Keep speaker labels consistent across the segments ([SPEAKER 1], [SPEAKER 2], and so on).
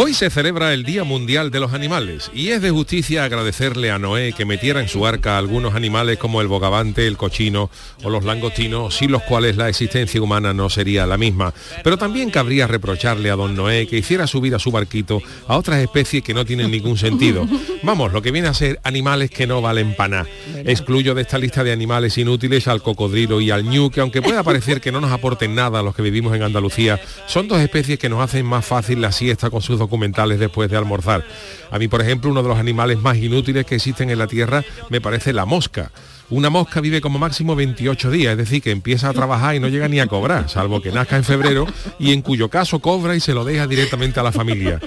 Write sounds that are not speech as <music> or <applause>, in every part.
[SPEAKER 1] Hoy se celebra el Día Mundial de los Animales y es de justicia agradecerle a Noé que metiera en su arca algunos animales como el bogavante, el cochino o los langostinos, sin los cuales la existencia humana no sería la misma. Pero también cabría reprocharle a don Noé que hiciera subir a su barquito a otras especies que no tienen ningún sentido. Vamos, lo que viene a ser animales que no valen para nada. Excluyo de esta lista de animales inútiles al cocodrilo y al ñu, que aunque pueda parecer que no nos aporten nada a los que vivimos en Andalucía, son dos especies que nos hacen más fácil la siesta con sus documentales después de almorzar. A mí, por ejemplo, uno de los animales más inútiles que existen en la Tierra me parece la mosca. Una mosca vive como máximo 28 días, es decir, que empieza a trabajar y no llega ni a cobrar, salvo que nazca en febrero y en cuyo caso cobra y se lo deja directamente a la familia.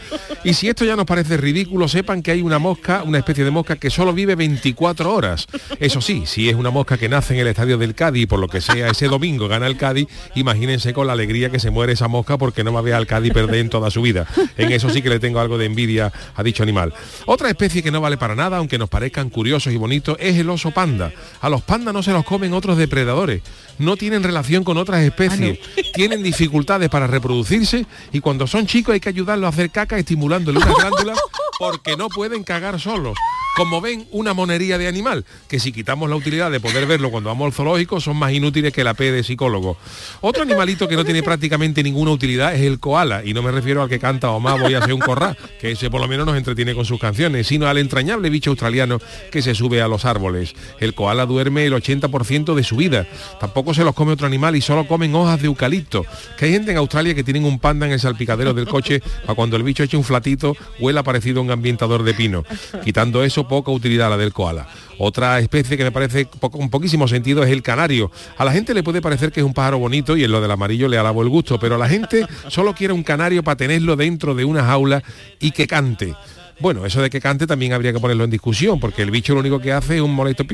[SPEAKER 1] Y si esto ya nos parece ridículo, sepan que hay una mosca, una especie de mosca que solo vive 24 horas. Eso sí, si es una mosca que nace en el estadio del Cádiz, por lo que sea ese domingo gana el Cádiz, imagínense con la alegría que se muere esa mosca porque no va a ver al Cádiz perder en toda su vida. En eso sí que le tengo algo de envidia a dicho animal. Otra especie que no vale para nada, aunque nos parezcan curiosos y bonitos, es el oso panda. A los pandas no se los comen otros depredadores, no tienen relación con otras especies, <laughs> tienen dificultades para reproducirse y cuando son chicos hay que ayudarlos a hacer caca estimulándole unas glándulas <laughs> porque no pueden cagar solos. Como ven, una monería de animal, que si quitamos la utilidad de poder verlo cuando vamos al zoológico, son más inútiles que la P de psicólogo. Otro animalito que no tiene prácticamente ninguna utilidad es el koala, y no me refiero al que canta o más voy a hacer un corral, que ese por lo menos nos entretiene con sus canciones, sino al entrañable bicho australiano que se sube a los árboles. El koala duerme el 80% de su vida. Tampoco se los come otro animal y solo comen hojas de eucalipto. Que hay gente en Australia que tienen un panda en el salpicadero del coche para cuando el bicho eche un flatito huela parecido a un ambientador de pino. Quitando eso, poca utilidad la del koala. Otra especie que me parece poco, un poquísimo sentido es el canario. A la gente le puede parecer que es un pájaro bonito y en lo del amarillo le alabo el gusto, pero la gente solo quiere un canario para tenerlo dentro de una jaula y que cante. Bueno, eso de que cante también habría que ponerlo en discusión, porque el bicho lo único que hace es un molesto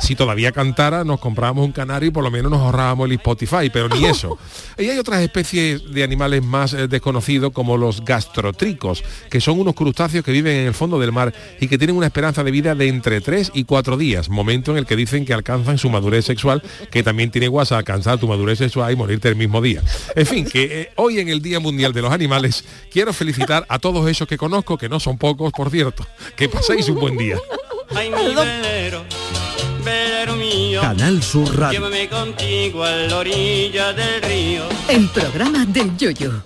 [SPEAKER 1] Si todavía cantara, nos comprábamos un canario y por lo menos nos ahorrábamos el Spotify, pero ni eso. Y hay otras especies de animales más desconocidos como los gastrotricos, que son unos crustáceos que viven en el fondo del mar y que tienen una esperanza de vida de entre 3 y 4 días, momento en el que dicen que alcanzan su madurez sexual, que también tiene guasa alcanzar tu madurez sexual y morirte el mismo día. En fin, que hoy en el Día Mundial de los Animales quiero felicitar a todos esos que conozco, que no son pocos, por cierto. Que paséis un buen día.
[SPEAKER 2] Ay, mi velero, velero mío,
[SPEAKER 3] Canal Sur Radio.
[SPEAKER 2] llévame contigo a la orilla del río.
[SPEAKER 4] El programa del Yoyo.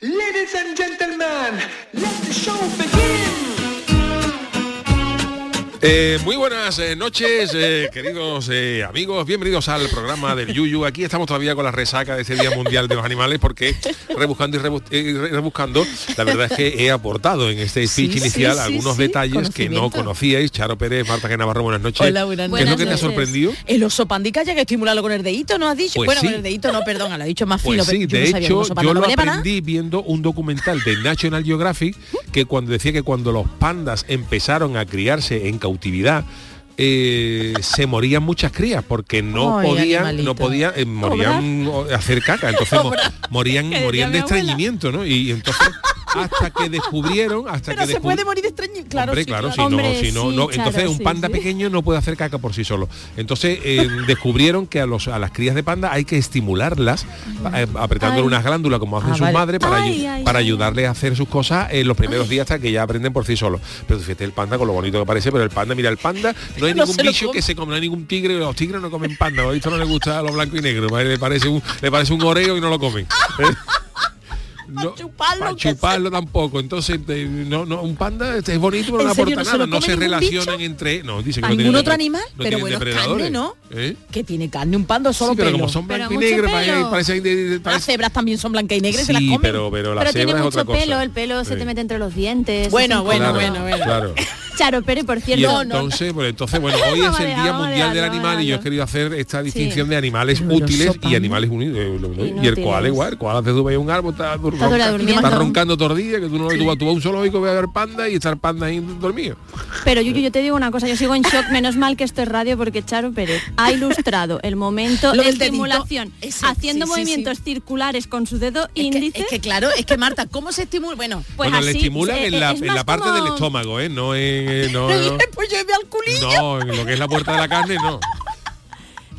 [SPEAKER 5] Ladies and gentlemen, let the show begin.
[SPEAKER 1] Eh, muy buenas eh, noches, eh, queridos amigos, bienvenidos al programa del Yuyu. Aquí estamos todavía con la resaca de ese Día Mundial de los Animales porque rebuscando y, rebu- y re- rebuscando, la verdad es que he aportado en este speech
[SPEAKER 6] Sí,
[SPEAKER 1] inicial
[SPEAKER 6] sí, sí,
[SPEAKER 1] algunos
[SPEAKER 6] sí,
[SPEAKER 1] detalles que no conocíais. Charo Pérez, Marta G. Navarro, buenas noches.
[SPEAKER 6] Hola, buenas
[SPEAKER 1] ¿Qué es lo que te ha
[SPEAKER 6] noches.
[SPEAKER 1] sorprendido?
[SPEAKER 6] El oso pandica ya que estimularlo con el dedito, ¿no has dicho?
[SPEAKER 1] Pues
[SPEAKER 6] bueno,
[SPEAKER 1] sí.
[SPEAKER 6] con el dedito no, perdón, lo ha dicho más
[SPEAKER 1] Pues
[SPEAKER 6] fino,
[SPEAKER 1] sí,
[SPEAKER 6] pero yo
[SPEAKER 1] de
[SPEAKER 6] no que
[SPEAKER 1] hecho yo lo aprendí viendo un documental de National Geographic que cuando decía que cuando los pandas empezaron a criarse en cautividad eh, se morían muchas crías porque no
[SPEAKER 6] Ay,
[SPEAKER 1] podían
[SPEAKER 6] animalito.
[SPEAKER 1] no podían eh, morían hacer caca entonces mo- <laughs> morían morían de estreñimiento ¿no? y entonces hasta que descubrieron hasta
[SPEAKER 6] Pero
[SPEAKER 1] que
[SPEAKER 6] se
[SPEAKER 1] descubri-
[SPEAKER 6] puede morir de estreñimiento. Claro,
[SPEAKER 1] Hombre,
[SPEAKER 6] sí,
[SPEAKER 1] claro,
[SPEAKER 6] claro.
[SPEAKER 1] si no, si no,
[SPEAKER 7] sí,
[SPEAKER 1] no.
[SPEAKER 7] claro,
[SPEAKER 1] entonces un panda
[SPEAKER 7] sí.
[SPEAKER 1] pequeño no puede hacer caca por sí solo. Entonces eh, descubrieron que a los a las crías de panda hay que estimularlas eh, apretándole
[SPEAKER 7] Ay.
[SPEAKER 1] unas glándulas como hacen
[SPEAKER 6] Ah,
[SPEAKER 1] sus
[SPEAKER 6] vale.
[SPEAKER 1] madres para,
[SPEAKER 7] Ay, ay,
[SPEAKER 1] para
[SPEAKER 7] ay.
[SPEAKER 1] ayudarles a hacer sus cosas en los primeros días hasta que ya aprenden por sí solos. Pero fíjate el panda con lo bonito que parece, pero el panda, mira, el panda no hay
[SPEAKER 6] No
[SPEAKER 1] ningún bicho que se come, no hay ningún tigre, los tigres no comen panda, a esto no le gusta a los blancos y negros, le parece un, le parece un oreo y no lo comen. <laughs> No,
[SPEAKER 6] chuparlo,
[SPEAKER 1] pa'
[SPEAKER 6] aunque sea.
[SPEAKER 1] chuparlo tampoco. Entonces, no, no, un panda es bonito, pero
[SPEAKER 6] ¿En
[SPEAKER 1] no aporta
[SPEAKER 6] no
[SPEAKER 1] nada. No se relacionan
[SPEAKER 6] bicho?
[SPEAKER 1] entre. No, dice que
[SPEAKER 6] ¿A
[SPEAKER 1] no
[SPEAKER 6] ningún
[SPEAKER 1] tienen
[SPEAKER 6] otro animal?
[SPEAKER 1] no
[SPEAKER 6] pero bueno, carne, ¿no?
[SPEAKER 1] ¿Eh?
[SPEAKER 6] Que tiene carne un panda solo
[SPEAKER 1] Sí, pero
[SPEAKER 6] pelo.
[SPEAKER 1] como son blanco y negro, parece,
[SPEAKER 6] Las cebras también son blancas y negras y se las comen.
[SPEAKER 1] pero, pero la
[SPEAKER 7] Pero
[SPEAKER 1] cebra
[SPEAKER 7] tiene
[SPEAKER 1] es otra
[SPEAKER 7] mucho
[SPEAKER 1] cosa.
[SPEAKER 7] pelo, el pelo se te mete entre los dientes.
[SPEAKER 6] Bueno, bueno, bueno, bueno.
[SPEAKER 1] Claro. <laughs>
[SPEAKER 3] Charo Pérez, por
[SPEAKER 1] Y
[SPEAKER 3] cierto.
[SPEAKER 1] entonces, pues entonces, bueno, hoy <laughs> es el Día Mundial del Animal y yo he querido hacer esta distinción de animales útiles y animales unidos. eh, lo- lo- Y, el koala igual, el koala sube a un árbol, está,
[SPEAKER 3] Está
[SPEAKER 1] ronca-
[SPEAKER 3] durmiendo.
[SPEAKER 1] está roncando día, que tú no tú, tú vas a un zoológico vas a ver panda y estar panda ahí dormido.
[SPEAKER 3] Pero yo, yo te digo una cosa, yo sigo en shock, menos mal que esto es radio porque Charo Pérez ha <laughs> ilustrado el momento
[SPEAKER 6] Lo
[SPEAKER 3] de estimulación
[SPEAKER 6] ese,
[SPEAKER 3] haciendo
[SPEAKER 6] sí, sí,
[SPEAKER 3] movimientos circulares con su dedo
[SPEAKER 6] Es que,
[SPEAKER 3] índice.
[SPEAKER 6] es que claro, es que Marta, ¿cómo se estimula? Bueno,
[SPEAKER 3] pues
[SPEAKER 1] bueno, le
[SPEAKER 3] así,
[SPEAKER 1] estimulan
[SPEAKER 3] eh,
[SPEAKER 1] en
[SPEAKER 3] eh,
[SPEAKER 1] la,
[SPEAKER 3] es
[SPEAKER 1] en la
[SPEAKER 3] más
[SPEAKER 1] parte del estómago, ¿eh? No en... eh, No, no,
[SPEAKER 6] pues yo me al culillo.
[SPEAKER 1] no, en lo que es la puerta de la carne, no.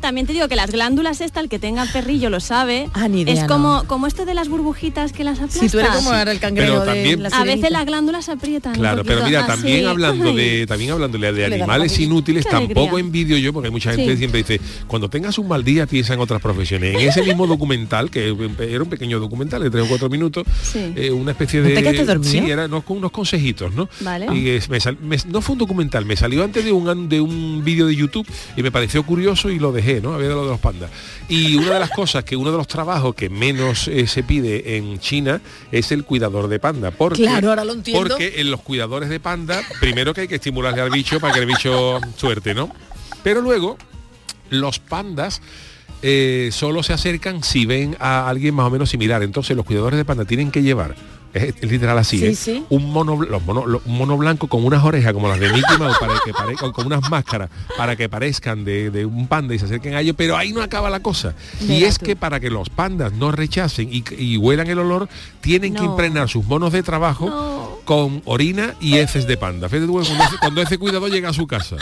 [SPEAKER 3] También te digo que las glándulas esta, el que tenga perrillo lo sabe,
[SPEAKER 6] Ah, ni idea,
[SPEAKER 3] es como,
[SPEAKER 6] no.
[SPEAKER 3] como esto de las burbujitas que las aplastas.
[SPEAKER 6] Si tú eres como ahora el cangrejo
[SPEAKER 1] Pero
[SPEAKER 6] de
[SPEAKER 1] también-
[SPEAKER 6] la
[SPEAKER 3] A veces las glándulas se aprietan. un
[SPEAKER 1] Claro, pero mira,
[SPEAKER 3] así. <laughs>
[SPEAKER 1] también hablando de también hablando de, animales inútiles, tampoco envidio yo, porque hay mucha gente
[SPEAKER 3] Sí.
[SPEAKER 1] que siempre dice, cuando tengas un mal día piensa en otras profesiones. En ese mismo documental, que era un pequeño documental de tres o cuatro minutos,
[SPEAKER 3] Sí.
[SPEAKER 1] eh, una especie
[SPEAKER 6] ¿No
[SPEAKER 1] de...
[SPEAKER 6] te?
[SPEAKER 1] Sí, era no, con unos consejitos, ¿no?
[SPEAKER 3] Vale.
[SPEAKER 1] Y es- me sal- me- no fue un documental, me salió antes de un, de un vídeo de YouTube y me pareció curioso y lo dejé, ¿no? A ver lo de los pandas. Y una de las cosas que uno de los trabajos que menos eh, se pide en China es el cuidador de panda. Porque,
[SPEAKER 6] Claro, ahora lo entiendo.
[SPEAKER 1] Porque en los cuidadores de panda, primero que hay que estimularle al bicho para que el bicho suerte, ¿no? Pero luego, los pandas eh, solo se acercan si ven a alguien más o menos similar. Entonces los cuidadores de panda tienen que llevar, es, literal así,
[SPEAKER 6] Sí,
[SPEAKER 1] ¿eh?
[SPEAKER 6] sí.
[SPEAKER 1] un mono, los mono- un mono blanco con unas orejas como las de Mickey Mouse para que parezcan, con unas máscaras para que parezcan de, de un panda y se acerquen a ellos, pero ahí no acaba la cosa. y es
[SPEAKER 6] tú.
[SPEAKER 1] que para que los pandas no rechacen y, y huelan el olor, tienen que impregnar sus monos de trabajo
[SPEAKER 3] No.
[SPEAKER 1] con orina y heces de panda. Fíjate tú, cuando, ese, cuando ese cuidador llega a su casa.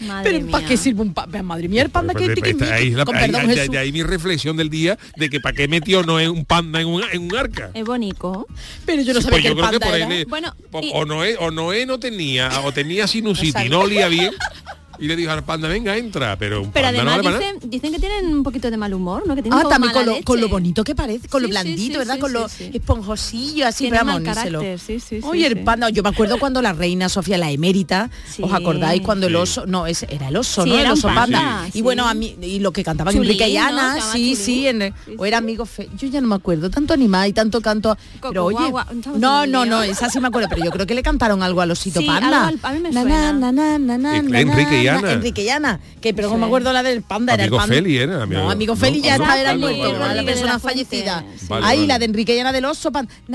[SPEAKER 3] Madre
[SPEAKER 6] Pero ¿para qué sirve un panda? Madre mía, el panda que
[SPEAKER 1] pues, pues, ahí es la-
[SPEAKER 6] Con
[SPEAKER 1] ahí-
[SPEAKER 6] perdón,
[SPEAKER 1] ahí- ahí mi reflexión del día de que para qué metió no es un panda en un, en un arca.
[SPEAKER 3] Es bonito.
[SPEAKER 6] Pero yo no
[SPEAKER 1] Sí,
[SPEAKER 6] sabía
[SPEAKER 1] pues
[SPEAKER 6] que
[SPEAKER 1] yo
[SPEAKER 6] el
[SPEAKER 1] creo que
[SPEAKER 6] panda
[SPEAKER 1] por
[SPEAKER 6] era...
[SPEAKER 1] ahí le-
[SPEAKER 3] Bueno,
[SPEAKER 1] o,
[SPEAKER 3] y-
[SPEAKER 1] o Noé, o Noé no tenía, o tenía sinusitis y no olía bien. <laughs> Y le dijo al panda, venga, entra, pero un
[SPEAKER 3] Pero
[SPEAKER 1] panda no
[SPEAKER 3] además
[SPEAKER 1] vale para nada.
[SPEAKER 3] dicen, dicen que tienen un poquito de mal humor, ¿no? Que tienen
[SPEAKER 6] Ah,
[SPEAKER 3] como
[SPEAKER 6] también con lo, con lo
[SPEAKER 3] leche.
[SPEAKER 6] bonito que parece, con lo
[SPEAKER 3] Sí,
[SPEAKER 6] blandito,
[SPEAKER 3] sí,
[SPEAKER 6] ¿verdad?
[SPEAKER 3] sí,
[SPEAKER 6] con
[SPEAKER 3] sí,
[SPEAKER 6] lo
[SPEAKER 3] sí.
[SPEAKER 6] esponjosillo, así, pero
[SPEAKER 3] mal
[SPEAKER 6] moníselo.
[SPEAKER 3] carácter, sí, sí, sí,
[SPEAKER 6] Oye, el
[SPEAKER 3] sí.
[SPEAKER 6] panda, yo me acuerdo cuando la reina Sofía, la emérita,
[SPEAKER 3] Sí.
[SPEAKER 6] ¿os acordáis cuando el oso, no, ese era el oso,
[SPEAKER 3] Sí,
[SPEAKER 6] ¿no? El oso
[SPEAKER 3] panda,
[SPEAKER 6] panda.
[SPEAKER 3] sí.
[SPEAKER 6] Y bueno, a mí, y lo que cantaban
[SPEAKER 3] Chulín,
[SPEAKER 6] Enrique y
[SPEAKER 3] ¿no?
[SPEAKER 6] Ana, sí,
[SPEAKER 3] Chulín.
[SPEAKER 6] sí, en o era amigo fe, yo ya no me acuerdo, tanto animal y tanto canto. Pero oye, no, no, no, esa sí me acuerdo, pero yo creo que le cantaron algo al osito panda.
[SPEAKER 3] a mí me
[SPEAKER 6] Na,
[SPEAKER 3] suena.
[SPEAKER 6] Na, na, na, na,
[SPEAKER 1] Eh,
[SPEAKER 6] na,
[SPEAKER 1] Enrique y
[SPEAKER 6] na,
[SPEAKER 1] Ana.
[SPEAKER 6] Enrique y Ana, que pero no me acuerdo la del panda, era el
[SPEAKER 1] Amigo
[SPEAKER 6] panda.
[SPEAKER 1] Feli era, amigo-
[SPEAKER 6] no, amigo
[SPEAKER 1] no,
[SPEAKER 6] Feli ya
[SPEAKER 1] no,
[SPEAKER 6] está, era el muerto, la persona fallecida. Ahí la de Enrique y Ana del oso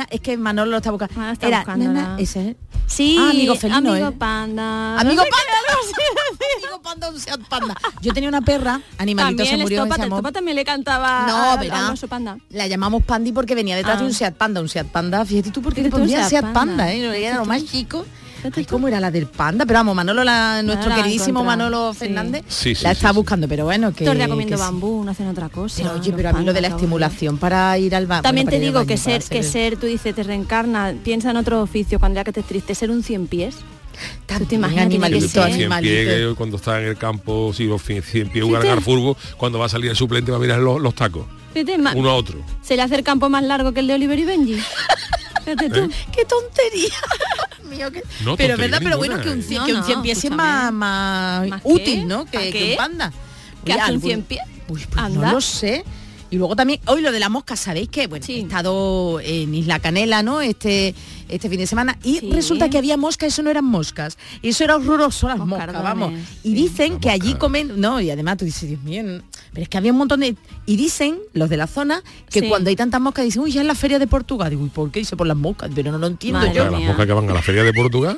[SPEAKER 6] es que Manolo lo está buscando.
[SPEAKER 3] Ah, está
[SPEAKER 6] era ese es.
[SPEAKER 3] Sí,
[SPEAKER 6] Ah, amigo felino,
[SPEAKER 3] amigo
[SPEAKER 6] ¿eh?
[SPEAKER 3] panda.
[SPEAKER 6] Amigo
[SPEAKER 3] No sé
[SPEAKER 6] panda, amigo panda, un Seat panda. Yo tenía una perra, animalito
[SPEAKER 3] También
[SPEAKER 6] se
[SPEAKER 3] el
[SPEAKER 6] murió.
[SPEAKER 3] Estopa,
[SPEAKER 6] se
[SPEAKER 3] el Estopa también le cantaba
[SPEAKER 6] No, verá.
[SPEAKER 3] oso panda.
[SPEAKER 6] La llamamos Pandi porque venía detrás
[SPEAKER 3] Ah.
[SPEAKER 6] de un Seat Panda, un Seat Panda. Fíjate tú por qué le pondrías
[SPEAKER 3] Seat
[SPEAKER 6] Seat
[SPEAKER 3] Panda.
[SPEAKER 6] Panda, ¿eh? Era lo más chico. Ay,
[SPEAKER 3] tú.
[SPEAKER 6] ¿Cómo era la del panda? Pero vamos, Manolo, la- nuestro
[SPEAKER 3] la
[SPEAKER 6] queridísimo Manolo. Fernández,
[SPEAKER 1] Sí, sí,
[SPEAKER 6] la
[SPEAKER 1] sí,
[SPEAKER 6] está
[SPEAKER 1] sí.
[SPEAKER 6] buscando, pero bueno, que...
[SPEAKER 3] Todo el día comiendo
[SPEAKER 6] que
[SPEAKER 3] bambú, no hacen otra cosa.
[SPEAKER 6] Pero oye, pero a mí lo de la estimulación para ir al baño.
[SPEAKER 3] También
[SPEAKER 6] bueno,
[SPEAKER 3] te digo que ser, que ser, tú dices, te reencarna, piensa en otro oficio cuando ya que estés triste, ser un cien pies.
[SPEAKER 6] También
[SPEAKER 3] te imaginas, que
[SPEAKER 6] animalito, animalito.
[SPEAKER 1] cuando está en el campo, si los cien cien pie jugar al fútbol, cuando va a salir el suplente va a mirar los, los tacos,
[SPEAKER 3] Fíjate,
[SPEAKER 1] uno a otro.
[SPEAKER 3] Se le hace el campo más largo que el de Oliver y Benji. <laughs> Fíjate tú.
[SPEAKER 1] ¿Eh?
[SPEAKER 6] ¡Qué tontería! Mío, que-
[SPEAKER 1] No,
[SPEAKER 6] pero verdad, pero bueno, que un cien,
[SPEAKER 3] No,
[SPEAKER 6] que un
[SPEAKER 3] no,
[SPEAKER 6] cien pies es más, más útil, ¿no?
[SPEAKER 3] ¿Pa
[SPEAKER 6] Que, que un panda.
[SPEAKER 3] ¿Qué
[SPEAKER 6] Oye,
[SPEAKER 3] hace un cien pies?
[SPEAKER 6] Pues no lo sé. Y luego también, hoy lo de la mosca, ¿sabéis qué? Bueno,
[SPEAKER 3] Sí.
[SPEAKER 6] he estado en Isla Canela, ¿no? Este este fin de semana y
[SPEAKER 3] Sí.
[SPEAKER 6] resulta que había moscas, eso no eran moscas, eso era horroroso las moscas, vamos. Y
[SPEAKER 3] sí.
[SPEAKER 6] dicen
[SPEAKER 1] La
[SPEAKER 6] que allí comen, no, y además tú dices, Dios mío, no". pero es que había un montón de y dicen los de la zona que
[SPEAKER 3] Sí.
[SPEAKER 6] cuando hay tantas moscas dicen, "Uy, ya es la feria de Portugal." Digo, "¿Y por qué?" Dice, "Por las moscas", pero no lo entiendo
[SPEAKER 3] Madre
[SPEAKER 6] yo.
[SPEAKER 1] Las moscas que van a la feria de Portugal,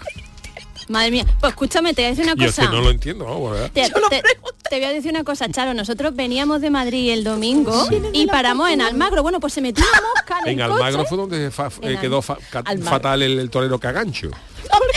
[SPEAKER 3] Madre mía. Pues escúchame, te voy a decir una
[SPEAKER 1] yo es que
[SPEAKER 3] cosa.
[SPEAKER 1] no lo entiendo, vamos, ¿verdad?
[SPEAKER 3] Te, te- te voy a decir una cosa, Charo. Nosotros veníamos de Madrid el domingo y paramos en Almagro. Bueno, pues se metió una mosca en,
[SPEAKER 1] En
[SPEAKER 3] el
[SPEAKER 1] Almagro
[SPEAKER 3] coche.
[SPEAKER 1] fue donde fa- eh, quedó fa- ca-
[SPEAKER 6] Almagro.
[SPEAKER 1] fatal el, el torero Cagancho.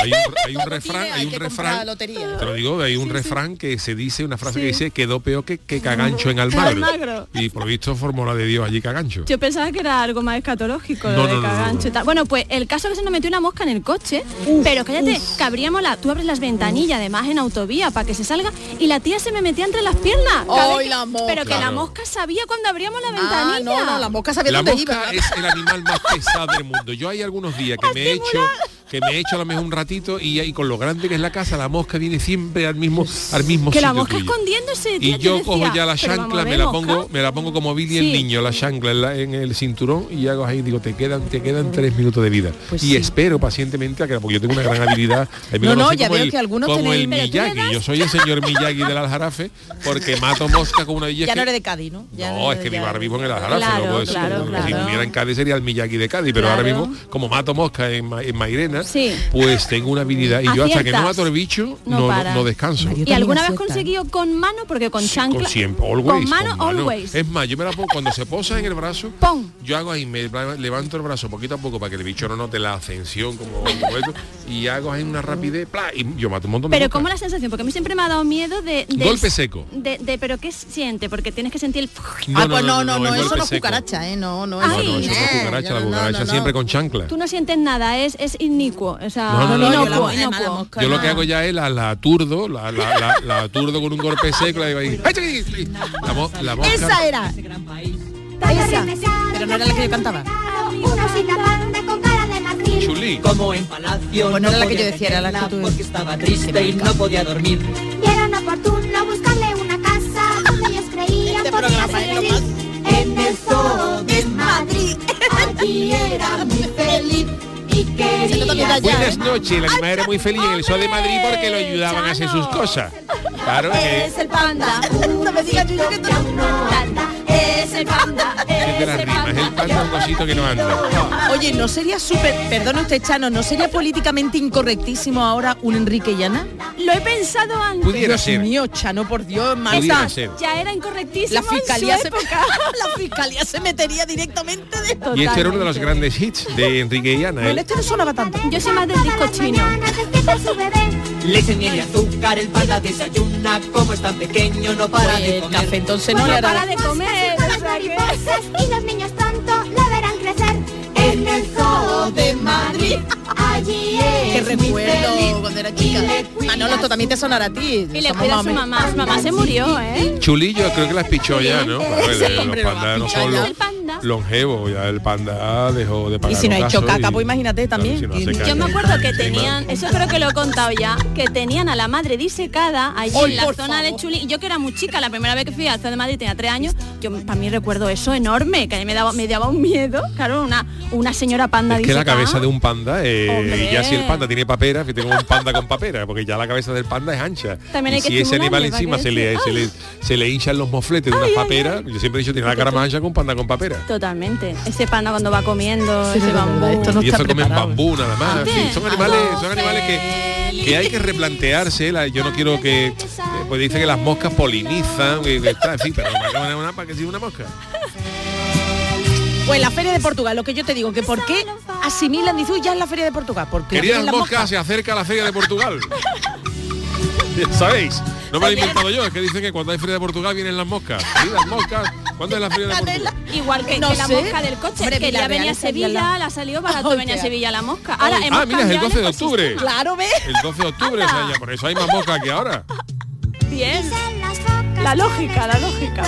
[SPEAKER 1] Hay un, hay un refrán,
[SPEAKER 6] hay
[SPEAKER 1] un refrán,
[SPEAKER 6] lotería.
[SPEAKER 1] te lo digo, hay un refrán que se dice, una frase que dice, quedó peor que, que Cagancho en Almagro.
[SPEAKER 3] Almagro.
[SPEAKER 1] Y por visto formó la de Dios allí Cagancho.
[SPEAKER 3] Yo pensaba que era algo más escatológico,
[SPEAKER 1] No,
[SPEAKER 3] lo de
[SPEAKER 1] no, no, no,
[SPEAKER 3] cagancho y
[SPEAKER 1] no.
[SPEAKER 3] tal. Bueno, pues el caso es que se nos metió una mosca en el coche, pero cállate, que abríamos la, tú abres las ventanillas, además en autovía, para que se salga, y la tía se me metía entre las piernas. Cada
[SPEAKER 6] ¡Ay,
[SPEAKER 3] vez que-
[SPEAKER 6] la mosca!
[SPEAKER 3] Pero que la mosca sabía cuando abríamos la
[SPEAKER 6] Ah,
[SPEAKER 3] ventanilla.
[SPEAKER 6] no, no, la mosca sabía
[SPEAKER 1] La
[SPEAKER 6] dónde
[SPEAKER 1] mosca
[SPEAKER 6] iba.
[SPEAKER 1] es el animal más pesado del mundo. Yo hay algunos días que me he hecho que me he hecho a lo mejor un ratito y, y con lo grande que es la casa, la mosca viene siempre al mismo, al mismo
[SPEAKER 3] Que la
[SPEAKER 1] sitio
[SPEAKER 3] mosca
[SPEAKER 1] tuyo.
[SPEAKER 3] escondiéndose. tía,
[SPEAKER 1] Y yo
[SPEAKER 3] decía,
[SPEAKER 1] cojo ya la
[SPEAKER 3] "Pero vamos
[SPEAKER 1] chancla, me la
[SPEAKER 3] mosca".
[SPEAKER 1] pongo, me la pongo como Billy
[SPEAKER 3] Sí.
[SPEAKER 1] el niño, la chancla en, la- en el cinturón y hago ahí, digo, te quedan, te quedan tres minutos de vida.
[SPEAKER 6] Pues
[SPEAKER 1] y
[SPEAKER 6] sí.
[SPEAKER 1] espero pacientemente a que, porque yo tengo una gran habilidad. <laughs>
[SPEAKER 6] No, no, ya
[SPEAKER 1] como
[SPEAKER 6] veo
[SPEAKER 1] el,
[SPEAKER 6] que algunos
[SPEAKER 1] como
[SPEAKER 6] tenéis-
[SPEAKER 1] el Miyagi. Yo soy el señor Miyagi del Aljarafe porque mato mosca con una es
[SPEAKER 6] Ya no eres de Cádiz, ¿no? Ya
[SPEAKER 1] no, es que vivo ahora mismo en el Aljarafe,
[SPEAKER 3] Claro,
[SPEAKER 1] no puedo
[SPEAKER 3] claro,
[SPEAKER 1] Si viviera en Cádiz sería el Miyagi de Cádiz, pero ahora mismo, como mato mosca en Mairena,
[SPEAKER 3] Sí.
[SPEAKER 1] pues tengo una habilidad. Y yo hasta que no
[SPEAKER 3] Aciertas.
[SPEAKER 1] mato el bicho,
[SPEAKER 3] No
[SPEAKER 1] no, no, no descanso.
[SPEAKER 6] Mario
[SPEAKER 3] ¿Y alguna vez conseguido con mano? Porque con chancla.
[SPEAKER 1] Con siempre, always.
[SPEAKER 3] Con mano,
[SPEAKER 1] con
[SPEAKER 3] always.
[SPEAKER 1] Es más, yo me la pongo, cuando se posa en el brazo,
[SPEAKER 3] Pon.
[SPEAKER 1] yo hago ahí, me levanto el brazo poquito a poco para que el bicho no note la ascensión como, <laughs> como esto, y hago ahí una rapidez, ¡pla! y yo mato un montón de
[SPEAKER 3] Pero. ¿cómo la sensación? Porque a mí siempre me ha dado miedo de... de-
[SPEAKER 1] Golpe seco.
[SPEAKER 3] De, de- pero ¿qué siente? Porque tienes que sentir el... <laughs>
[SPEAKER 6] ah, pues no, no, no,
[SPEAKER 1] es
[SPEAKER 6] eso no es cucaracha, ¿eh? No, no,
[SPEAKER 1] No, no, eso no es cucaracha, la
[SPEAKER 6] no, no,
[SPEAKER 1] cucaracha
[SPEAKER 6] no,
[SPEAKER 1] siempre
[SPEAKER 6] no.
[SPEAKER 1] con chancla.
[SPEAKER 3] Tú no sientes nada, es, es inicuo. O sea,
[SPEAKER 1] No, no, no,
[SPEAKER 6] yo
[SPEAKER 3] inocuo,
[SPEAKER 6] la
[SPEAKER 3] inocuo.
[SPEAKER 6] mosca
[SPEAKER 1] Yo lo que hago ya es la, la aturdo, la, la, la, la aturdo con un golpe seco, la digo ahí. La, mo- la mosca.
[SPEAKER 6] Esa era. Esa. Pero no era la que yo cantaba.
[SPEAKER 1] Chulí.
[SPEAKER 8] Como en palacio
[SPEAKER 6] Pues no era la que yo decía, era la que tú-
[SPEAKER 8] Porque estaba triste y no podía dormir
[SPEAKER 7] Vieron oportuno buscarle una casa donde ellos creían
[SPEAKER 6] Este
[SPEAKER 7] podía ser feliz. En el zoo de
[SPEAKER 6] Madrid. <laughs>
[SPEAKER 7] Allí era muy feliz y
[SPEAKER 1] Buenas
[SPEAKER 6] ¿eh?
[SPEAKER 1] noches, la animal era muy feliz en el Sol de Madrid porque lo ayudaban a hacer sus cosas. Claro que
[SPEAKER 3] Es el panda. <laughs>
[SPEAKER 6] No me digas,
[SPEAKER 3] Es el panda.
[SPEAKER 1] es de las rimas, el panda un cosito que no anda.
[SPEAKER 6] Oye, ¿no sería súper, perdón usted, Chano, ¿no sería políticamente incorrectísimo ahora un Enrique y Ana?
[SPEAKER 3] Lo he pensado antes.
[SPEAKER 1] Pudiera
[SPEAKER 6] Dios
[SPEAKER 1] ser.
[SPEAKER 6] mío, Chano, por Dios, Marta.
[SPEAKER 1] Ser.
[SPEAKER 3] Ya era incorrectísimo
[SPEAKER 6] La
[SPEAKER 3] en su
[SPEAKER 6] fiscalía, se,
[SPEAKER 3] época. <laughs>
[SPEAKER 6] la fiscalía se metería directamente de...
[SPEAKER 1] Y este era uno de los grandes hits de Enrique y Ana.
[SPEAKER 6] Bueno,
[SPEAKER 1] ¿eh?
[SPEAKER 6] este no sonaba tanto.
[SPEAKER 3] Yo soy más del disco chino.
[SPEAKER 8] Leche, miel y azúcar, el panda desayuna Como es tan pequeño no para
[SPEAKER 6] Pues
[SPEAKER 8] de comer
[SPEAKER 6] café entonces no
[SPEAKER 3] No
[SPEAKER 6] le hará...
[SPEAKER 3] para de comer. que-
[SPEAKER 7] Mariposas y los niños pronto la verán crecer. En el zoo de Madrid. Allí
[SPEAKER 6] Qué
[SPEAKER 7] es
[SPEAKER 6] recuerdo cuando era chica. Manolo, esto también te sonará a ti.
[SPEAKER 3] Y le cuida a su mamá. Su mamá se murió, ¿eh?
[SPEAKER 1] Chulillo creo que las pichó ya, ¿no? El-
[SPEAKER 6] Sí,
[SPEAKER 1] los
[SPEAKER 6] hombre, lo
[SPEAKER 1] pandas
[SPEAKER 6] va a
[SPEAKER 1] no
[SPEAKER 6] pichar
[SPEAKER 1] son
[SPEAKER 6] ya.
[SPEAKER 1] los
[SPEAKER 3] El panda.
[SPEAKER 1] longevos, ya el panda dejó de pagar
[SPEAKER 6] Y si no ha hecho caca,
[SPEAKER 1] y-
[SPEAKER 6] pues imagínate también.
[SPEAKER 1] Claro, si no hace
[SPEAKER 6] Yo
[SPEAKER 3] me acuerdo que tenían, eso creo que lo he contado ya, que tenían a la madre disecada allí en la zona de. Chuli. Yo que era muy chica, la primera vez que fui al zoo de Madrid tenía tres años, yo para mí recuerdo eso enorme, que a mí me daba, me daba un miedo. Claro, una, una señora panda
[SPEAKER 1] Es que la cabeza de un panda, eh,
[SPEAKER 3] Hombre.
[SPEAKER 1] ya si el panda tiene papera, que tengo un panda con papera, porque ya la cabeza del panda es ancha.
[SPEAKER 3] También hay
[SPEAKER 1] y
[SPEAKER 3] que
[SPEAKER 1] si ese animal encima se le,
[SPEAKER 3] se-
[SPEAKER 1] se, le, se le hinchan los mofletes de unas paperas, yo siempre he dicho, tiene la cara más ancha que un panda con papera.
[SPEAKER 3] Totalmente. Ese panda cuando va comiendo,
[SPEAKER 6] Sí,
[SPEAKER 3] ese bambú.
[SPEAKER 6] esto no
[SPEAKER 1] y eso comen bambú nada más. son animales, son
[SPEAKER 3] algo
[SPEAKER 1] animales que, que hay que replantearse. la- yo no quiero que, eh, pues dice que las moscas polinizan, y, está, en fin, pero una, una, una, para que una mosca.
[SPEAKER 6] Pues la Feria de Portugal, lo que yo te digo, que por qué asimilan, dice, uy, ya es la Feria de Portugal. Porque
[SPEAKER 1] Queridas moscas, se acerca la feria de Portugal. <laughs> ¿Sabéis? No me lo he inventado yo, es que dicen que cuando hay feria de Portugal vienen las moscas. ¿cuándo es la feria de Portugal?
[SPEAKER 3] Igual que,
[SPEAKER 6] No
[SPEAKER 3] que la
[SPEAKER 6] sé.
[SPEAKER 3] mosca del coche,
[SPEAKER 6] Hombre,
[SPEAKER 3] que ya
[SPEAKER 6] Villarreal
[SPEAKER 3] venía a Sevilla, la salió barato,
[SPEAKER 6] Ay,
[SPEAKER 3] venía a Sevilla la mosca. Ahora
[SPEAKER 1] Ah, mira, es el
[SPEAKER 3] cambiado
[SPEAKER 1] 12 de octubre.
[SPEAKER 6] Claro, ¿ves?
[SPEAKER 1] El 12 de octubre, o sea, ya por eso hay más moscas que ahora.
[SPEAKER 3] Bien. La lógica, la lógica.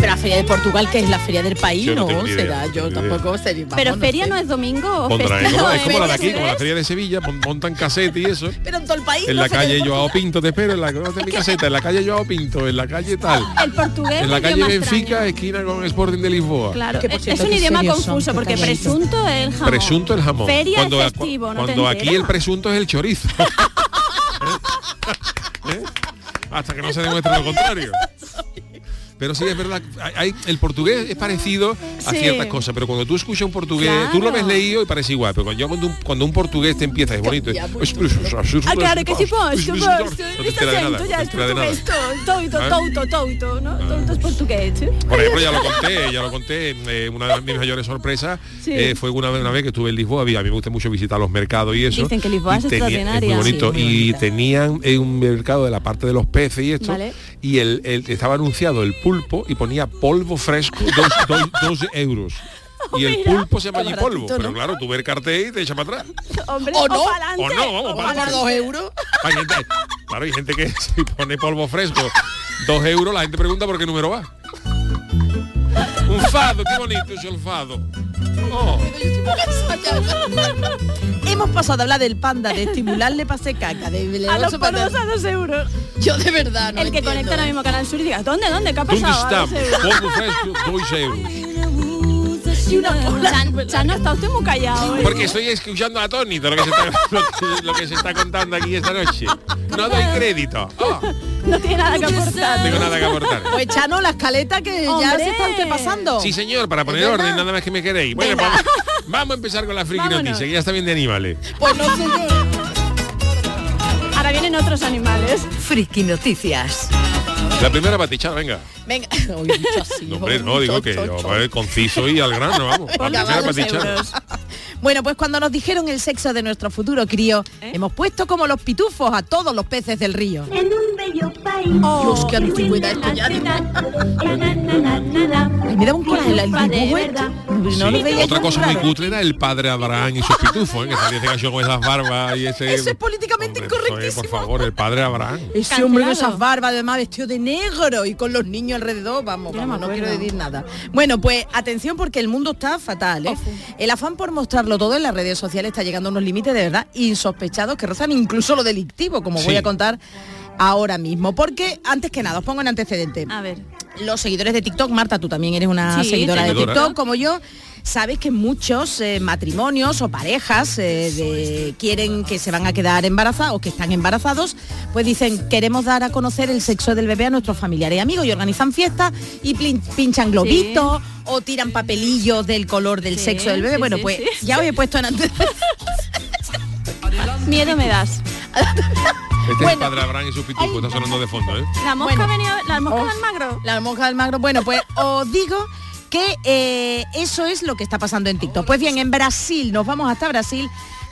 [SPEAKER 6] Pero la Feria de Portugal, que es la Feria del país,
[SPEAKER 1] Yo no
[SPEAKER 6] no,
[SPEAKER 1] idea,
[SPEAKER 6] Yo
[SPEAKER 1] idea.
[SPEAKER 6] tampoco sería.
[SPEAKER 3] Pero
[SPEAKER 6] vamos,
[SPEAKER 3] feria
[SPEAKER 6] sé.
[SPEAKER 3] no es domingo o
[SPEAKER 1] Pondrán, es como, es como la de
[SPEAKER 3] ¿eh?
[SPEAKER 1] aquí, como la feria de Sevilla, montan casete y eso.
[SPEAKER 6] Pero en todo el país.
[SPEAKER 1] En la
[SPEAKER 6] de
[SPEAKER 1] calle Joao. Pinto, te espero, en la no te mi caseta, en la calle Joao Pinto, en la calle tal.
[SPEAKER 3] El portugués
[SPEAKER 1] En la calle Benfica, esquina con Sporting de Lisboa.
[SPEAKER 3] Claro, es un idioma confuso porque presunto es el jamón.
[SPEAKER 1] Presunto el jamón.
[SPEAKER 3] Feria
[SPEAKER 1] cuando
[SPEAKER 3] es festivo, ¿no te
[SPEAKER 1] cuando aquí el presunto es el chorizo. <laughs> ¿Eh? Hasta que no se demuestre lo contrario. Pero sí es verdad, hay, el portugués es parecido a
[SPEAKER 3] Sí.
[SPEAKER 1] ciertas cosas, pero cuando tú escuchas un portugués, tú lo ves leído y parece igual, pero cuando, yo cuando, un, cuando un portugués te empieza, es bonito.
[SPEAKER 6] Ya,
[SPEAKER 1] es-
[SPEAKER 3] Ah, claro que sí, pues,
[SPEAKER 1] no
[SPEAKER 3] pues,
[SPEAKER 1] te
[SPEAKER 3] este acento
[SPEAKER 1] no
[SPEAKER 3] ya es portugués, todo, todo,
[SPEAKER 1] ¿Ah?
[SPEAKER 3] todo, todo, ¿no? Todo es portugués. ¿eh?
[SPEAKER 1] Por ejemplo, ya lo conté, ya lo conté, eh, una de mis mayores sorpresas eh, fue una vez, una vez que estuve en Lisboa, a mí me gusta mucho visitar los mercados y eso.
[SPEAKER 3] Dicen que Lisboa es extraordinaria.
[SPEAKER 1] muy bonito. Y tenían un mercado de la parte de los peces y esto. Y el, el- estaba anunciado el pulpo y ponía polvo fresco, dos, <laughs> dos- dos euros. Y el
[SPEAKER 3] Mira.
[SPEAKER 1] pulpo se llama polvo,
[SPEAKER 6] baratito,
[SPEAKER 1] pero
[SPEAKER 6] ¿no?
[SPEAKER 1] claro, tú ves el cartel y te echa para atrás. <laughs>
[SPEAKER 3] Hombre,
[SPEAKER 6] ¿O no?
[SPEAKER 3] pa'lante,
[SPEAKER 1] O no, vamos,
[SPEAKER 3] o
[SPEAKER 1] para-
[SPEAKER 6] Por dos euros.
[SPEAKER 1] Hay gente, claro, hay gente que <laughs> si pone polvo fresco, dos euros, la gente pregunta por qué número va. Un fado, qué bonito es el fado. Oh.
[SPEAKER 6] hemos pasado de hablar del panda, de estimularle pase caca, de
[SPEAKER 3] A los
[SPEAKER 6] paterno.
[SPEAKER 3] a dos euros.
[SPEAKER 6] Yo de verdad no
[SPEAKER 3] el que
[SPEAKER 6] entiendo,
[SPEAKER 3] conecta ahora mismo Canal Sur y diga, ¿dónde, dónde? ¿Qué ha
[SPEAKER 1] ¿Dónde
[SPEAKER 3] pasado? A dos
[SPEAKER 1] estamos?
[SPEAKER 3] euros.
[SPEAKER 1] Polvo fresco, 2 euros.
[SPEAKER 6] Y una <laughs>
[SPEAKER 3] Chano, está usted muy callado. ¿eh?
[SPEAKER 1] Porque estoy escuchando atónito lo que se está, <laughs> lo que, lo que se está contando aquí esta noche. No doy crédito. Oh, <laughs>
[SPEAKER 3] No tiene nada que aportar.
[SPEAKER 1] no tengo nada que aportar.
[SPEAKER 6] Pues Chano, la escaleta que ya
[SPEAKER 3] ¡Hombre!
[SPEAKER 6] se está usted pasando.
[SPEAKER 1] Sí, señor, para poner orden, nada más que me queréis. Bueno, vamos, vamos a empezar con la friki
[SPEAKER 3] Vámonos.
[SPEAKER 1] noticia, que ya está bien de animales.
[SPEAKER 6] Pues no sé yo.
[SPEAKER 3] Ahora vienen otros animales.
[SPEAKER 4] Friki Noticias.
[SPEAKER 1] La primera patichada, venga.
[SPEAKER 6] Venga, <laughs> Uy, dicho así,
[SPEAKER 1] No, hombre, no, digo que yo, conciso y al grano, vamos. La primera
[SPEAKER 3] euros.
[SPEAKER 6] Bueno, pues cuando nos dijeron el sexo de nuestro futuro crío,
[SPEAKER 3] ¿Eh?
[SPEAKER 6] hemos puesto como los pitufos a todos los peces del río.
[SPEAKER 7] En un bello país.
[SPEAKER 6] Dios, qué antigüedad esto ya. Ay, me da un coraje el el dibujo. No
[SPEAKER 1] Sí,
[SPEAKER 6] lo veía
[SPEAKER 1] otra cosa muy cutre era el padre Abraham y sus pitufos, ¿eh? que salía ese gallo con esas barbas y ese...
[SPEAKER 6] Eso es políticamente
[SPEAKER 1] Hombre,
[SPEAKER 6] incorrectísimo.
[SPEAKER 1] por favor, el padre Abraham.
[SPEAKER 6] Ese hombre con esas barbas, además vestido de negro y con los niños alrededor, vamos, vamos, no quiero decir nada. Bueno, pues atención porque el mundo está fatal, ¿eh? El afán por mostrarlo todo en las redes sociales está llegando a unos límites de verdad insospechados que rozan incluso lo delictivo, como voy a contar ahora mismo. Porque, antes que nada, os pongo en antecedente.
[SPEAKER 3] A ver.
[SPEAKER 6] Los seguidores de TikTok, Marta, tú también eres una
[SPEAKER 3] Sí,
[SPEAKER 6] seguidora de. TikTok como yo. Sabes que muchos eh, matrimonios o parejas eh, de- quieren que se van a quedar embarazados o que están embarazados, pues dicen queremos dar a conocer el sexo del bebé a nuestros familiares y amigos y organizan fiestas y plin- pinchan globitos o tiran papelillos del color del
[SPEAKER 3] Sí,
[SPEAKER 6] sexo del bebé.
[SPEAKER 3] sí,
[SPEAKER 6] bueno,
[SPEAKER 3] sí,
[SPEAKER 6] pues
[SPEAKER 3] sí.
[SPEAKER 6] ya os he puesto en antecedentes. <laughs>
[SPEAKER 3] Miedo me das. <laughs>
[SPEAKER 1] Este es el
[SPEAKER 6] Bueno.
[SPEAKER 1] padre Abraham y sus pitufos, está sonando de fondo, ¿eh?
[SPEAKER 3] La mosca
[SPEAKER 6] Bueno.
[SPEAKER 3] venía, la mosca
[SPEAKER 6] Oh.
[SPEAKER 3] del magro.
[SPEAKER 6] La monja del magro. Bueno, pues <laughs> os digo que eh, eso es lo que está pasando en TikTok. Pues bien, en Brasil, nos vamos hasta Brasil.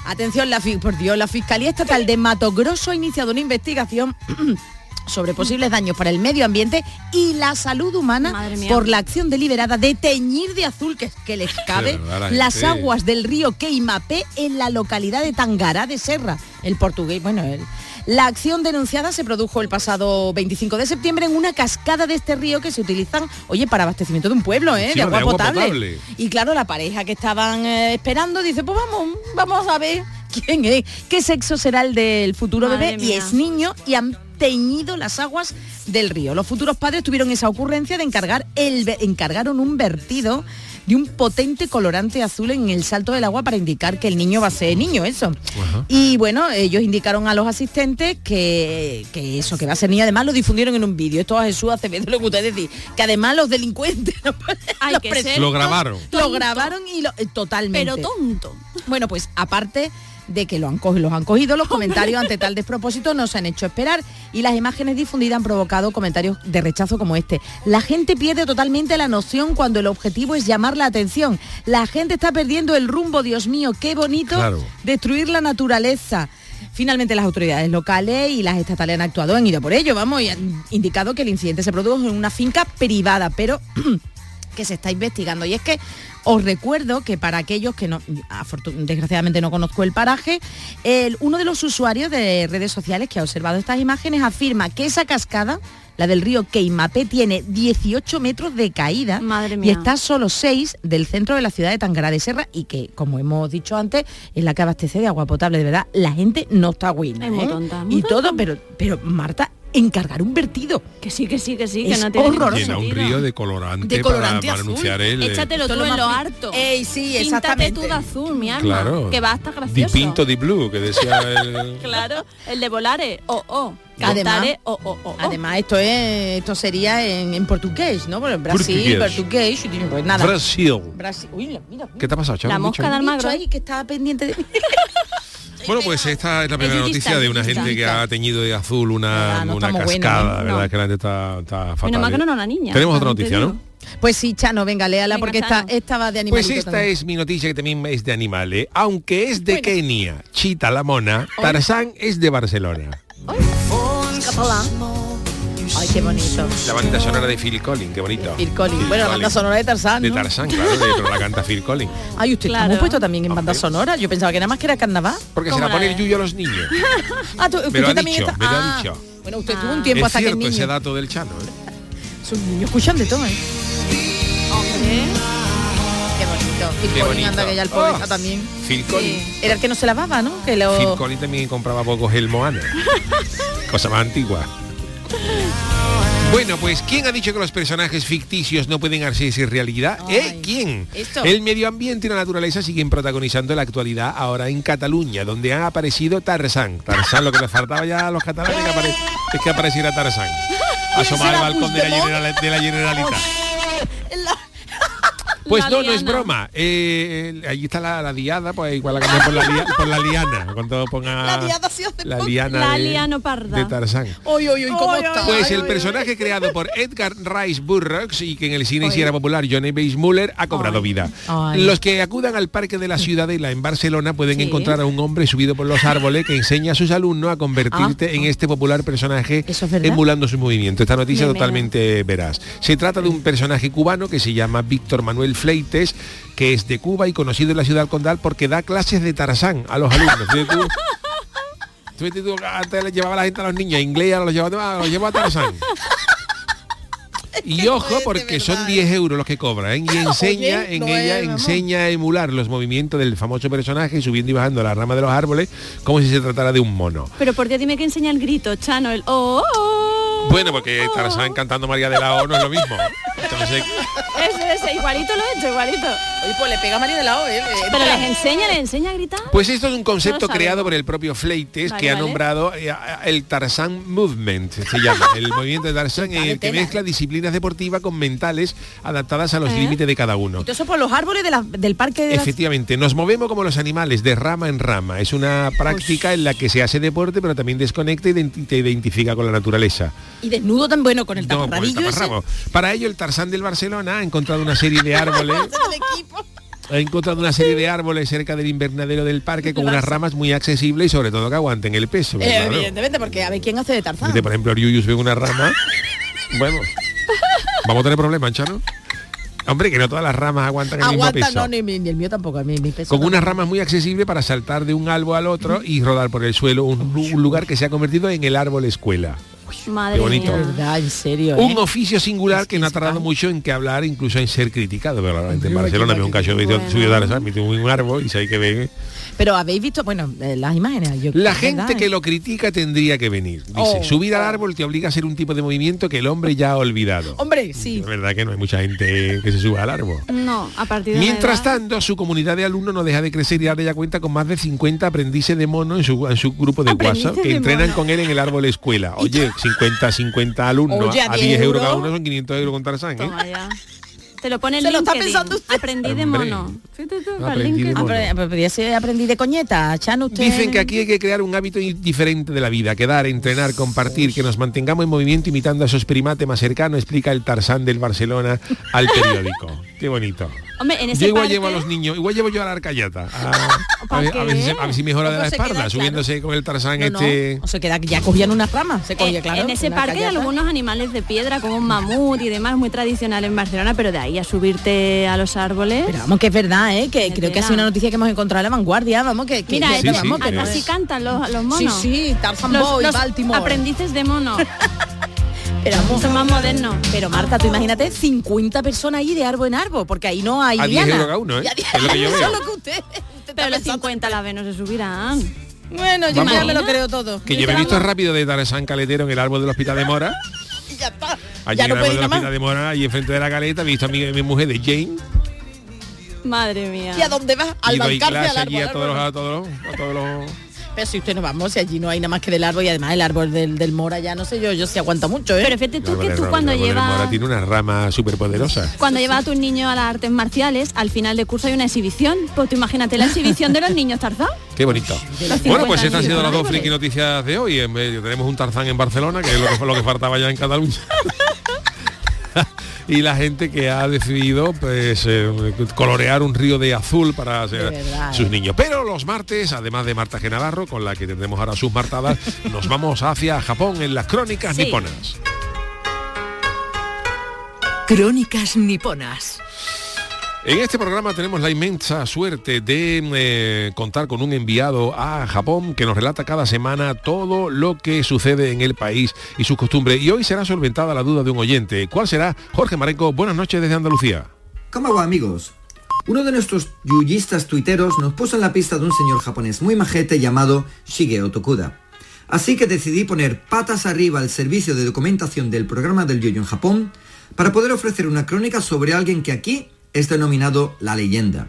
[SPEAKER 6] Atención, la, por Dios, la Fiscalía Estatal de Mato Grosso ha iniciado una investigación <clears throat> sobre posibles daños para el medio ambiente y la salud humana por la acción deliberada de teñir de azul que, que les cabe
[SPEAKER 1] la
[SPEAKER 6] las aguas del río Queimapé en la localidad de Tangará de Serra, el portugués, bueno, el, la acción denunciada se produjo el pasado 25 de septiembre en una cascada de este río que se utilizan, oye, para abastecimiento de un pueblo, ¿eh?
[SPEAKER 1] Sí,
[SPEAKER 6] de,
[SPEAKER 1] de
[SPEAKER 6] agua potable.
[SPEAKER 1] potable.
[SPEAKER 6] Y claro, la pareja que estaban eh, esperando dice, pues vamos, vamos a ver quién es, qué sexo será el del futuro
[SPEAKER 3] Madre
[SPEAKER 6] bebé. Y es niño y han teñido las aguas del río. Los futuros padres tuvieron esa ocurrencia de encargar el, encargaron un vertido de un potente colorante azul en el salto del agua para indicar que el niño va a ser niño, eso.
[SPEAKER 1] Ajá.
[SPEAKER 6] Y bueno, ellos indicaron a los asistentes que, que eso, que va a ser niño, además lo difundieron en un vídeo. Esto a Jesús Acevedo lo que usted decir, que además los delincuentes <laughs>
[SPEAKER 3] Hay
[SPEAKER 6] los
[SPEAKER 3] que
[SPEAKER 6] pres-
[SPEAKER 3] ser
[SPEAKER 1] Lo grabaron.
[SPEAKER 6] lo grabaron y lo, eh, totalmente.
[SPEAKER 3] Pero tonto.
[SPEAKER 6] Bueno, pues aparte de que lo han cogido, los han cogido, los comentarios ante tal despropósito no se han hecho esperar y las imágenes difundidas han provocado comentarios de rechazo como este. La gente pierde totalmente la noción cuando el objetivo es llamar la atención. La gente está perdiendo el rumbo, Dios mío, qué bonito
[SPEAKER 1] Claro.
[SPEAKER 6] destruir la naturaleza. Finalmente las autoridades locales y las estatales han actuado, han ido por ello, vamos, y han indicado que el incidente se produjo en una finca privada, pero <clears throat> que se está investigando. Y es que os recuerdo que para aquellos que no, desgraciadamente no conozco el paraje, el- uno de los usuarios de redes sociales que ha observado estas imágenes afirma que esa cascada, la del río Queimapé, tiene 18 metros de caída
[SPEAKER 3] Madre
[SPEAKER 6] y
[SPEAKER 3] mía.
[SPEAKER 6] está a solo 6 del centro de la ciudad de Tangará de Serra y que, como hemos dicho antes, es la que abastece de agua potable. De verdad, la gente no está buena. ¿eh? Y todo, pero, pero Marta, encargar un vertido.
[SPEAKER 3] Que sí, que sí, que sí, que
[SPEAKER 6] Es
[SPEAKER 3] no tiene
[SPEAKER 6] horroroso.
[SPEAKER 1] Llena un río de colorante,
[SPEAKER 6] De colorante
[SPEAKER 1] para, para
[SPEAKER 6] azul.
[SPEAKER 1] anunciar el... eh,
[SPEAKER 3] Échatelo tú en
[SPEAKER 6] lo
[SPEAKER 3] harto.
[SPEAKER 6] Ey, sí,
[SPEAKER 3] Píntate
[SPEAKER 6] exactamente.
[SPEAKER 3] tú de azul, mi alma.
[SPEAKER 1] Claro.
[SPEAKER 3] Que va a estar
[SPEAKER 1] Di
[SPEAKER 3] gracioso.
[SPEAKER 1] pinto di blue, que decía <laughs> el...
[SPEAKER 3] Claro, el de volare, o o.
[SPEAKER 6] Además-
[SPEAKER 3] Cantare, o o o.
[SPEAKER 6] Además, esto es, esto sería en, en portugués, ¿no? Porque en Brasil,
[SPEAKER 1] Portugués.
[SPEAKER 6] portugués, pues nada.
[SPEAKER 1] Brasil.
[SPEAKER 6] Brasil. Uy, mira, mira.
[SPEAKER 1] ¿Qué te ha pasado, chaval?
[SPEAKER 3] La mosca de Almagro.
[SPEAKER 6] ahí que estaba pendiente de mí. <laughs>
[SPEAKER 1] Bueno, pues esta es la primera noticia de una gente que ha teñido de azul una,
[SPEAKER 6] Verdad, no
[SPEAKER 1] una
[SPEAKER 6] estamos buenos,
[SPEAKER 1] cascada,
[SPEAKER 6] ¿eh?
[SPEAKER 1] ¿verdad?
[SPEAKER 3] No.
[SPEAKER 1] Que la gente está, está fatal.
[SPEAKER 3] Mal que
[SPEAKER 1] ¿eh?
[SPEAKER 3] no una niña.
[SPEAKER 1] Tenemos otra
[SPEAKER 3] también
[SPEAKER 1] noticia, ¿no?
[SPEAKER 6] Pues sí, Chano, venga, léala
[SPEAKER 3] Venga,
[SPEAKER 6] porque esta,
[SPEAKER 3] Chano.
[SPEAKER 6] esta va de animales.
[SPEAKER 1] Pues esta es mi noticia que también es de animales. Aunque es de Kenia, Chita la mona, Tarzán es de Barcelona.
[SPEAKER 6] Ay, qué bonito.
[SPEAKER 1] La banda sonora de Phil Collins, qué bonito.
[SPEAKER 6] Phil Collins. Bueno, la banda sonora de Tarzán,
[SPEAKER 1] De. Tarzán, claro, de- pero la canta Phil Collins. <laughs>
[SPEAKER 6] Ay, usted
[SPEAKER 3] Claro.
[SPEAKER 6] está muy puesto también en banda
[SPEAKER 1] Hombre.
[SPEAKER 6] sonora. Yo pensaba que nada más que era carnaval.
[SPEAKER 1] Porque se
[SPEAKER 3] ¿Cómo
[SPEAKER 1] la pone el yuyo a los niños. <laughs>
[SPEAKER 6] Ah, tú,
[SPEAKER 1] Me lo
[SPEAKER 6] usted
[SPEAKER 1] ha
[SPEAKER 6] también
[SPEAKER 1] dicho,
[SPEAKER 6] está-
[SPEAKER 1] me lo ha
[SPEAKER 6] Ah,
[SPEAKER 1] dicho.
[SPEAKER 6] Bueno, usted tuvo un tiempo
[SPEAKER 1] Es
[SPEAKER 6] hasta que el
[SPEAKER 1] cierto
[SPEAKER 6] niño.
[SPEAKER 1] ese dato del Chano. ¿eh?
[SPEAKER 6] Sus niños escuchan de todo, ¿eh? Bonito. Phil
[SPEAKER 1] Qué
[SPEAKER 6] Collins,
[SPEAKER 1] bonito.
[SPEAKER 6] anda que ya el pobre
[SPEAKER 1] Oh,
[SPEAKER 6] está también.
[SPEAKER 1] Phil Collins.
[SPEAKER 6] Sí. Era el que no se lavaba, ¿no? Que lo...
[SPEAKER 1] Phil Collins también compraba poco gel Moana. <laughs> Cosa más antigua. Bueno, pues ¿quién ha dicho que los personajes ficticios no pueden hacerse realidad? ¿Eh? ¿Quién?
[SPEAKER 6] esto.
[SPEAKER 1] El medio ambiente y la naturaleza siguen protagonizando la actualidad ahora en Cataluña, donde ha aparecido Tarzán. Tarzán, lo que les faltaba ya a los catalanes que es que apareciera Tarzán. <laughs> Asomar al balcón de la, General- de la Generalitat. Pues
[SPEAKER 3] La
[SPEAKER 1] no, no es broma. Eh, allí está la, la diada, pues igual la cambian por la, lia- por la liana. Cuando ponga
[SPEAKER 6] La diada sí hace
[SPEAKER 1] la
[SPEAKER 6] poco.
[SPEAKER 1] liana
[SPEAKER 3] La
[SPEAKER 1] de,
[SPEAKER 3] liano parda.
[SPEAKER 1] de Tarzán. Pues el personaje creado por Edgar Rice Burroughs y que en el cine sí era popular, Johnny Weissmuller, ha cobrado vida. Los que acudan al Parque de la Ciudadela en Barcelona pueden
[SPEAKER 3] Sí.
[SPEAKER 1] encontrar a un hombre subido por los árboles que enseña a sus alumnos a convertirte en este popular personaje
[SPEAKER 6] ¿Eso es verdad?
[SPEAKER 1] emulando su movimiento. Esta noticia totalmente veraz. Se trata de un personaje cubano que se llama Víctor Manuel Fleites, que es de Cuba y conocido en la ciudad condal porque da clases de Tarzán a los alumnos. Tú, tú, antes le llevaba la gente a los niños a inglés, los lleva, los lleva a Tarzán. <laughs> Y ojo, porque son 10 euros los que cobra, ¿eh? y <laughs> enseña,
[SPEAKER 6] Oye,
[SPEAKER 1] en
[SPEAKER 6] no
[SPEAKER 1] ella
[SPEAKER 6] es,
[SPEAKER 1] enseña a emular los movimientos del famoso personaje, subiendo y bajando la rama de los árboles, como si se tratara de un mono.
[SPEAKER 3] Pero por Dios dime que enseña el grito, Chano, el oh, oh, oh.
[SPEAKER 1] Bueno, porque Tarzán cantando María de la O no es lo mismo. <laughs> Entonces,
[SPEAKER 3] ese, igualito lo he hecho, igualito.
[SPEAKER 6] Oye, pues le pega a María de la O, ¿eh?
[SPEAKER 3] Pero les enseña, les enseña a gritar.
[SPEAKER 1] Pues esto es un concepto
[SPEAKER 3] No
[SPEAKER 1] creado por el propio Fleites
[SPEAKER 3] Vale,
[SPEAKER 1] que ha
[SPEAKER 3] vale.
[SPEAKER 1] nombrado eh, el Tarzán Movement, se llama, <laughs> el movimiento de Tarzán en el que mezcla disciplinas deportivas con mentales adaptadas a los
[SPEAKER 3] ¿Eh?
[SPEAKER 1] límites de cada uno.
[SPEAKER 6] Eso por los árboles de la- del parque de.
[SPEAKER 1] Efectivamente, nos movemos como los animales, de rama en rama. Es una práctica en la que se hace deporte, pero también desconecta y te identifica con la naturaleza.
[SPEAKER 6] Y desnudo tan bueno con el
[SPEAKER 1] No, por el
[SPEAKER 6] taparradillo ese.
[SPEAKER 1] taparrabo. Para ello, el Tarzán del Barcelona ha encontrado una serie de <laughs> árboles. <laughs> Ha encontrado una serie de árboles cerca del invernadero del parque con unas ramas muy accesibles y sobre todo que aguanten el peso.
[SPEAKER 6] Eh,
[SPEAKER 1] claro.
[SPEAKER 6] Evidentemente, porque a ver quién hace de Tarzán.
[SPEAKER 1] Por ejemplo, Ariuyus ve una rama. <laughs> Bueno, vamos a tener problemas, Chano. Hombre, que no todas las ramas aguantan el
[SPEAKER 6] Aguanta,
[SPEAKER 1] mismo peso.
[SPEAKER 6] no, ni, el mío tampoco, mi, mi peso.
[SPEAKER 1] con unas ramas muy accesibles para saltar de un árbol al otro y rodar por el suelo, un lugar que se ha convertido en el árbol escuela.
[SPEAKER 3] Madre
[SPEAKER 1] qué bonito.
[SPEAKER 6] De
[SPEAKER 3] mía.
[SPEAKER 6] verdad, en serio. ¿eh?
[SPEAKER 1] Un oficio singular que no ha tardado mucho en que hablar, incluso en ser criticado. Pero la gente en Barcelona me un cacho de
[SPEAKER 3] bueno.
[SPEAKER 1] subido de Tarzán, mete un árbol y se hay que ver.
[SPEAKER 6] Pero habéis visto, bueno, eh, las imágenes. yo-
[SPEAKER 1] La gente
[SPEAKER 6] verdad,
[SPEAKER 1] que
[SPEAKER 6] ¿eh?
[SPEAKER 1] lo critica tendría que venir. Dice,
[SPEAKER 6] Oh,
[SPEAKER 1] subir al árbol te obliga a hacer un tipo de movimiento que el hombre ya ha olvidado.
[SPEAKER 6] Hombre, sí.
[SPEAKER 1] Es verdad que no hay mucha gente que se suba al árbol.
[SPEAKER 3] No, a partir de
[SPEAKER 1] Mientras
[SPEAKER 3] edad-
[SPEAKER 1] tanto, su comunidad de alumnos no deja de crecer y ahora ya cuenta con más de 50 aprendices de mono en su, en su grupo de WhatsApp que entrenan
[SPEAKER 3] mono.
[SPEAKER 1] con él en el árbol escuela. Oye, 50, 50 alumnos
[SPEAKER 6] Oye,
[SPEAKER 1] a 10 euros cada uno son 500 euros con Tarzán. ¿eh?
[SPEAKER 3] Te lo pone
[SPEAKER 6] Se lo está pensando usted.
[SPEAKER 3] Aprendí de
[SPEAKER 1] Hombre.
[SPEAKER 3] mono. Fíjate tú, para
[SPEAKER 1] Aprendí de
[SPEAKER 3] LinkedIn.
[SPEAKER 1] mono.
[SPEAKER 6] Ah, pero, pero podría ser aprendí de coñeta, Chan, usted.
[SPEAKER 1] Dicen que aquí hay que crear un hábito i- diferente de la vida, quedar, entrenar, compartir, que nos mantengamos en movimiento imitando a esos primates más cercanos, explica el Tarzán del Barcelona al periódico. <laughs> Qué bonito.
[SPEAKER 3] Hombre, en ese
[SPEAKER 1] Yo igual
[SPEAKER 3] parque-
[SPEAKER 1] llevo a los niños, igual llevo yo a la arcayata. A, a
[SPEAKER 3] ¿Para
[SPEAKER 1] ver, a ver si, se-
[SPEAKER 3] qué?
[SPEAKER 1] a ver si mejora de
[SPEAKER 6] ¿Cómo
[SPEAKER 1] la
[SPEAKER 6] se queda,
[SPEAKER 1] espalda,
[SPEAKER 6] claro?
[SPEAKER 1] subiéndose con el Tarzán
[SPEAKER 6] No, no,
[SPEAKER 1] este.
[SPEAKER 6] O se queda, ya cogían una rama, se cogía,
[SPEAKER 3] Eh,
[SPEAKER 6] claro.
[SPEAKER 3] en ese
[SPEAKER 6] una
[SPEAKER 3] parque hay
[SPEAKER 6] callata.
[SPEAKER 3] algunos animales de piedra como un mamut y demás muy tradicional en Barcelona, pero de ahí a subirte a los árboles.
[SPEAKER 6] Pero vamos, que es verdad, ¿eh? que creo que ha sido una noticia que hemos encontrado en la vanguardia, vamos, que, que
[SPEAKER 3] Mira,
[SPEAKER 6] que-
[SPEAKER 1] Sí, sí,
[SPEAKER 6] vamos, que
[SPEAKER 3] así
[SPEAKER 6] es-
[SPEAKER 3] cantan los, los
[SPEAKER 6] Sí,
[SPEAKER 3] monos.
[SPEAKER 6] sí, Tarzan
[SPEAKER 3] Los,
[SPEAKER 6] Boy,
[SPEAKER 3] los
[SPEAKER 6] Baltimore.
[SPEAKER 3] aprendices de mono. <laughs>
[SPEAKER 6] Pero vamos,
[SPEAKER 3] Son más modernos.
[SPEAKER 6] Pero Marta, tú imagínate 50 personas ahí de árbol en árbol, porque ahí no hay
[SPEAKER 1] A 10
[SPEAKER 6] liana.
[SPEAKER 1] euros cada uno, ¿eh?
[SPEAKER 6] Y a 10
[SPEAKER 1] Es lo que <laughs> yo
[SPEAKER 6] Eso
[SPEAKER 1] veo.
[SPEAKER 6] es lo que usted, usted está
[SPEAKER 3] Pero los
[SPEAKER 6] pensando.
[SPEAKER 3] 50 la vez no se subirán.
[SPEAKER 6] Bueno, yo ya me lo creo todo.
[SPEAKER 1] Que yo me he visto rápido de Tarzán Caletero en el árbol del Hospital de Mora. <laughs>
[SPEAKER 6] Y ya está.
[SPEAKER 1] Allí
[SPEAKER 6] ya
[SPEAKER 1] en
[SPEAKER 6] no
[SPEAKER 1] del Hospital
[SPEAKER 6] más.
[SPEAKER 1] de Mora, y enfrente de la caleta, he visto a mi, mi mujer de Jane.
[SPEAKER 3] Madre mía.
[SPEAKER 6] ¿Y a dónde vas? Al
[SPEAKER 1] y doy clase
[SPEAKER 6] al
[SPEAKER 1] allí
[SPEAKER 6] árbol.
[SPEAKER 1] a todos, los, a todos los- a todos los
[SPEAKER 6] Pero si usted no vamos, si allí no hay nada más que del árbol y además el árbol del, del Mora ya no sé yo, yo se aguanta mucho, ¿eh?
[SPEAKER 3] Pero fíjate tú que tú cuando
[SPEAKER 1] de Mora
[SPEAKER 3] llevas
[SPEAKER 1] tiene una rama súper poderosa.
[SPEAKER 3] cuando llevas a tus niños a las artes marciales, al final de curso hay una exhibición. Pues tú imagínate la exhibición de los niños Tarzán. <laughs>
[SPEAKER 1] Qué bonito. Bueno,
[SPEAKER 3] 50
[SPEAKER 1] pues estas han sido las dos friki noticias de hoy. En medio tenemos un Tarzán en Barcelona, que es lo que, lo que faltaba ya en Cataluña. <laughs> <laughs> y la gente que ha decidido pues eh, colorear un río de azul para hacer
[SPEAKER 6] De verdad,
[SPEAKER 1] sus
[SPEAKER 6] eh.
[SPEAKER 1] niños. Pero los martes, además de Marta G. Navarro, con la que tendremos ahora sus martadas, <laughs> nos vamos hacia Japón en las crónicas
[SPEAKER 3] Sí.
[SPEAKER 1] niponas.
[SPEAKER 4] Crónicas niponas.
[SPEAKER 1] En este programa tenemos la inmensa suerte de eh, contar con un enviado a Japón que nos relata cada semana todo lo que sucede en el país y sus costumbres. Y hoy será solventada la duda de un oyente. ¿Cuál será? Jorge Marenco, buenas noches desde Andalucía.
[SPEAKER 9] ¿Cómo va amigos? Uno de nuestros yuyistas tuiteros nos puso en la pista de un señor japonés muy majete llamado Shigeo Tokuda. Así que decidí poner patas arriba el servicio de documentación del programa del Yoyo en Japón para poder ofrecer una crónica sobre alguien que aquí es denominado la leyenda.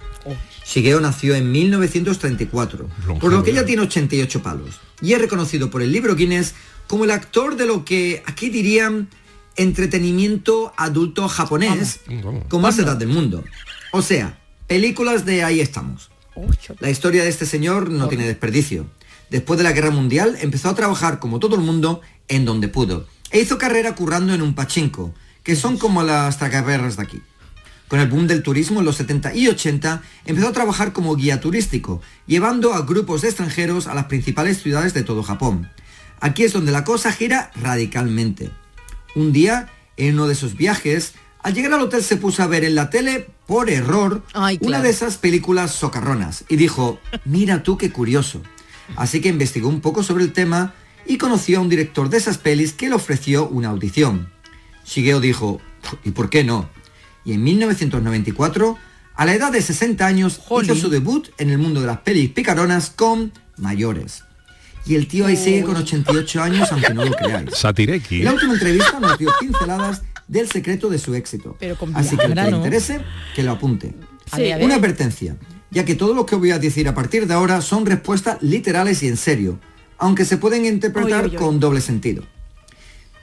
[SPEAKER 9] Shigeo nació en 1934, por lo que ya tiene 88 palos, y es reconocido por el libro Guinness como el actor de lo que aquí dirían entretenimiento adulto japonés con más edad del mundo. O sea, películas de ahí estamos. La historia de este señor no tiene desperdicio. Después de la guerra mundial empezó a trabajar como todo el mundo en donde pudo. E hizo carrera currando en un pachinko, que son como las tragaperras de aquí. Con el boom del turismo en los 70 y 80, empezó a trabajar como guía turístico, llevando a grupos de extranjeros a las principales ciudades de todo Japón. Aquí es donde la cosa gira radicalmente. Un día, en uno de esos viajes, al llegar al hotel se puso a ver en la tele, por error,
[SPEAKER 6] Ay,
[SPEAKER 9] una de esas películas socarronas y dijo, mira tú qué curioso. Así que investigó un poco sobre el tema y conoció a un director de esas pelis que le ofreció una audición. Shigeo dijo, ¿y por qué no? Y en 1994, a la edad de 60 años, hizo su debut en el mundo de las pelis picaronas con Mayores. Y el tío ahí sigue con 88 años, aunque no lo creáis.
[SPEAKER 1] Satireki.
[SPEAKER 9] En la última entrevista nos dio pinceladas del secreto de su éxito.
[SPEAKER 6] Pero con
[SPEAKER 9] Así que el que le interese, que lo apunte. Una advertencia, ya que todo lo que voy a decir a partir de ahora son respuestas literales y en serio, aunque se pueden interpretar
[SPEAKER 3] Uy, uy, uy.
[SPEAKER 9] con doble sentido.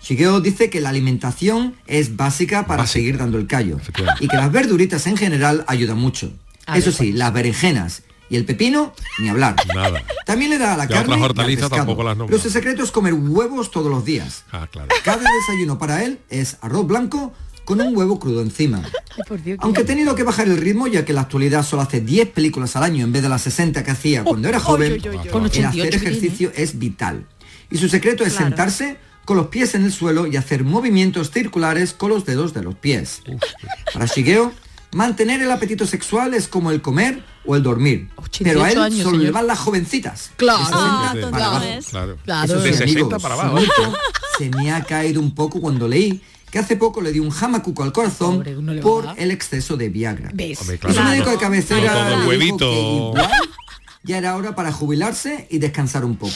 [SPEAKER 9] Shigeo dice que la alimentación es básica para
[SPEAKER 1] Básica.
[SPEAKER 9] seguir dando el callo y que las verduritas en general ayudan mucho.
[SPEAKER 6] A
[SPEAKER 9] Eso
[SPEAKER 6] ver,
[SPEAKER 9] sí, las berenjenas y el pepino, ni hablar.
[SPEAKER 1] Nada.
[SPEAKER 9] También le da a la carne
[SPEAKER 1] otras
[SPEAKER 9] y al
[SPEAKER 1] tampoco las.
[SPEAKER 9] Pero su secreto es comer huevos todos los días.
[SPEAKER 1] Ah, claro.
[SPEAKER 9] Cada desayuno para él es arroz blanco con un huevo crudo encima. Aunque he tenido que bajar el ritmo ya que en la actualidad solo hace 10 películas al año en vez de las 60 que hacía cuando era joven,
[SPEAKER 3] uy, uy, uy.
[SPEAKER 6] Con
[SPEAKER 9] el
[SPEAKER 6] 88
[SPEAKER 9] hacer ejercicio es vital. Y su secreto es
[SPEAKER 3] Claro.
[SPEAKER 9] sentarse con los pies en el suelo y hacer movimientos circulares con los dedos de los pies. Para Shigeo, mantener el apetito sexual es como el comer o el dormir.
[SPEAKER 6] 88
[SPEAKER 9] Pero a él
[SPEAKER 6] años,
[SPEAKER 9] solo le van las jovencitas.
[SPEAKER 6] Claro.
[SPEAKER 9] De 60
[SPEAKER 3] Ah,
[SPEAKER 9] para abajo.
[SPEAKER 1] Claro.
[SPEAKER 6] Claro.
[SPEAKER 9] Eso
[SPEAKER 1] De
[SPEAKER 9] sí,
[SPEAKER 1] 60
[SPEAKER 9] amigos,
[SPEAKER 1] para abajo.
[SPEAKER 9] se me ha caído un poco cuando leí que hace poco le dio un jamacuco al corazón
[SPEAKER 6] no
[SPEAKER 9] por el exceso de Viagra.
[SPEAKER 6] ¿Ves?
[SPEAKER 1] Hombre,
[SPEAKER 9] Y
[SPEAKER 1] claro.
[SPEAKER 9] su médico de cabecera le dijo
[SPEAKER 1] huevito.
[SPEAKER 9] que igual ya era hora para jubilarse y descansar un poco.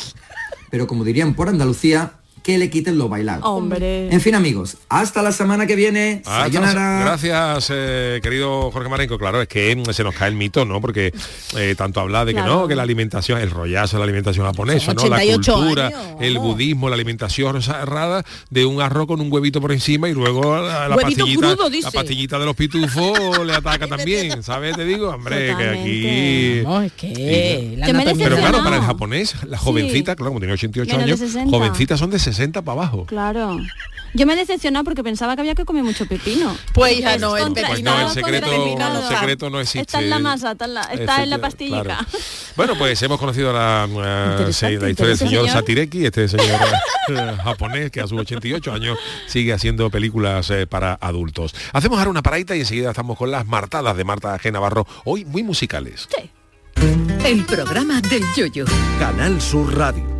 [SPEAKER 9] Pero como dirían por Andalucía, que le quiten lo bailado.
[SPEAKER 3] Hombre.
[SPEAKER 9] En fin, amigos, hasta la semana que viene.
[SPEAKER 1] Gracias, eh, querido Jorge Marenco. Claro, es que mm, se nos cae el mito, ¿no? Porque eh, tanto habla de que
[SPEAKER 3] Claro.
[SPEAKER 1] no, que la alimentación, el rollazo de la alimentación japonesa, ¿no? La
[SPEAKER 6] 88
[SPEAKER 1] cultura,
[SPEAKER 6] años.
[SPEAKER 1] el budismo, la alimentación errada de un arroz con un huevito por encima y luego la, pastillita,
[SPEAKER 6] crudo, dice.
[SPEAKER 1] la pastillita de los pitufos <laughs> le ataca también, ¿sabes? Te digo, hombre, que aquí...
[SPEAKER 6] No, es que la
[SPEAKER 3] Que me
[SPEAKER 6] anatomía-
[SPEAKER 1] Pero claro, para el japonés, la jovencita, claro, como tiene 88
[SPEAKER 3] Menos
[SPEAKER 1] años,
[SPEAKER 3] 60.
[SPEAKER 1] jovencitas son de 60 para abajo.
[SPEAKER 3] Claro. Yo me he decepcionado porque pensaba que había que comer mucho pepino.
[SPEAKER 6] Pues,
[SPEAKER 3] Es
[SPEAKER 6] no, el
[SPEAKER 3] contra-
[SPEAKER 1] Pues no, el secreto, el secreto no existe.
[SPEAKER 3] Está en la masa, está en la, está en la
[SPEAKER 1] claro. <laughs> Bueno, pues hemos conocido la, sí, la historia del señor
[SPEAKER 3] interesante.
[SPEAKER 1] Satireki, este señor eh, japonés que a sus 88 años sigue haciendo películas eh, para adultos. Hacemos ahora una paradita y enseguida estamos con las martadas de Marta G. Navarro, hoy muy musicales.
[SPEAKER 4] El programa del yoyo.
[SPEAKER 10] Canal Sur Radio.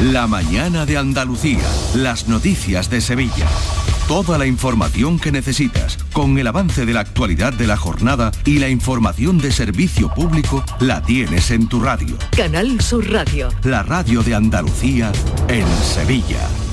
[SPEAKER 11] La mañana de Andalucía. Las noticias de Sevilla.
[SPEAKER 10] Toda la información que necesitas, con el avance de la actualidad de la jornada y la información de servicio público, la tienes en tu radio.
[SPEAKER 4] Canal Sur Radio.
[SPEAKER 10] La radio de Andalucía en Sevilla.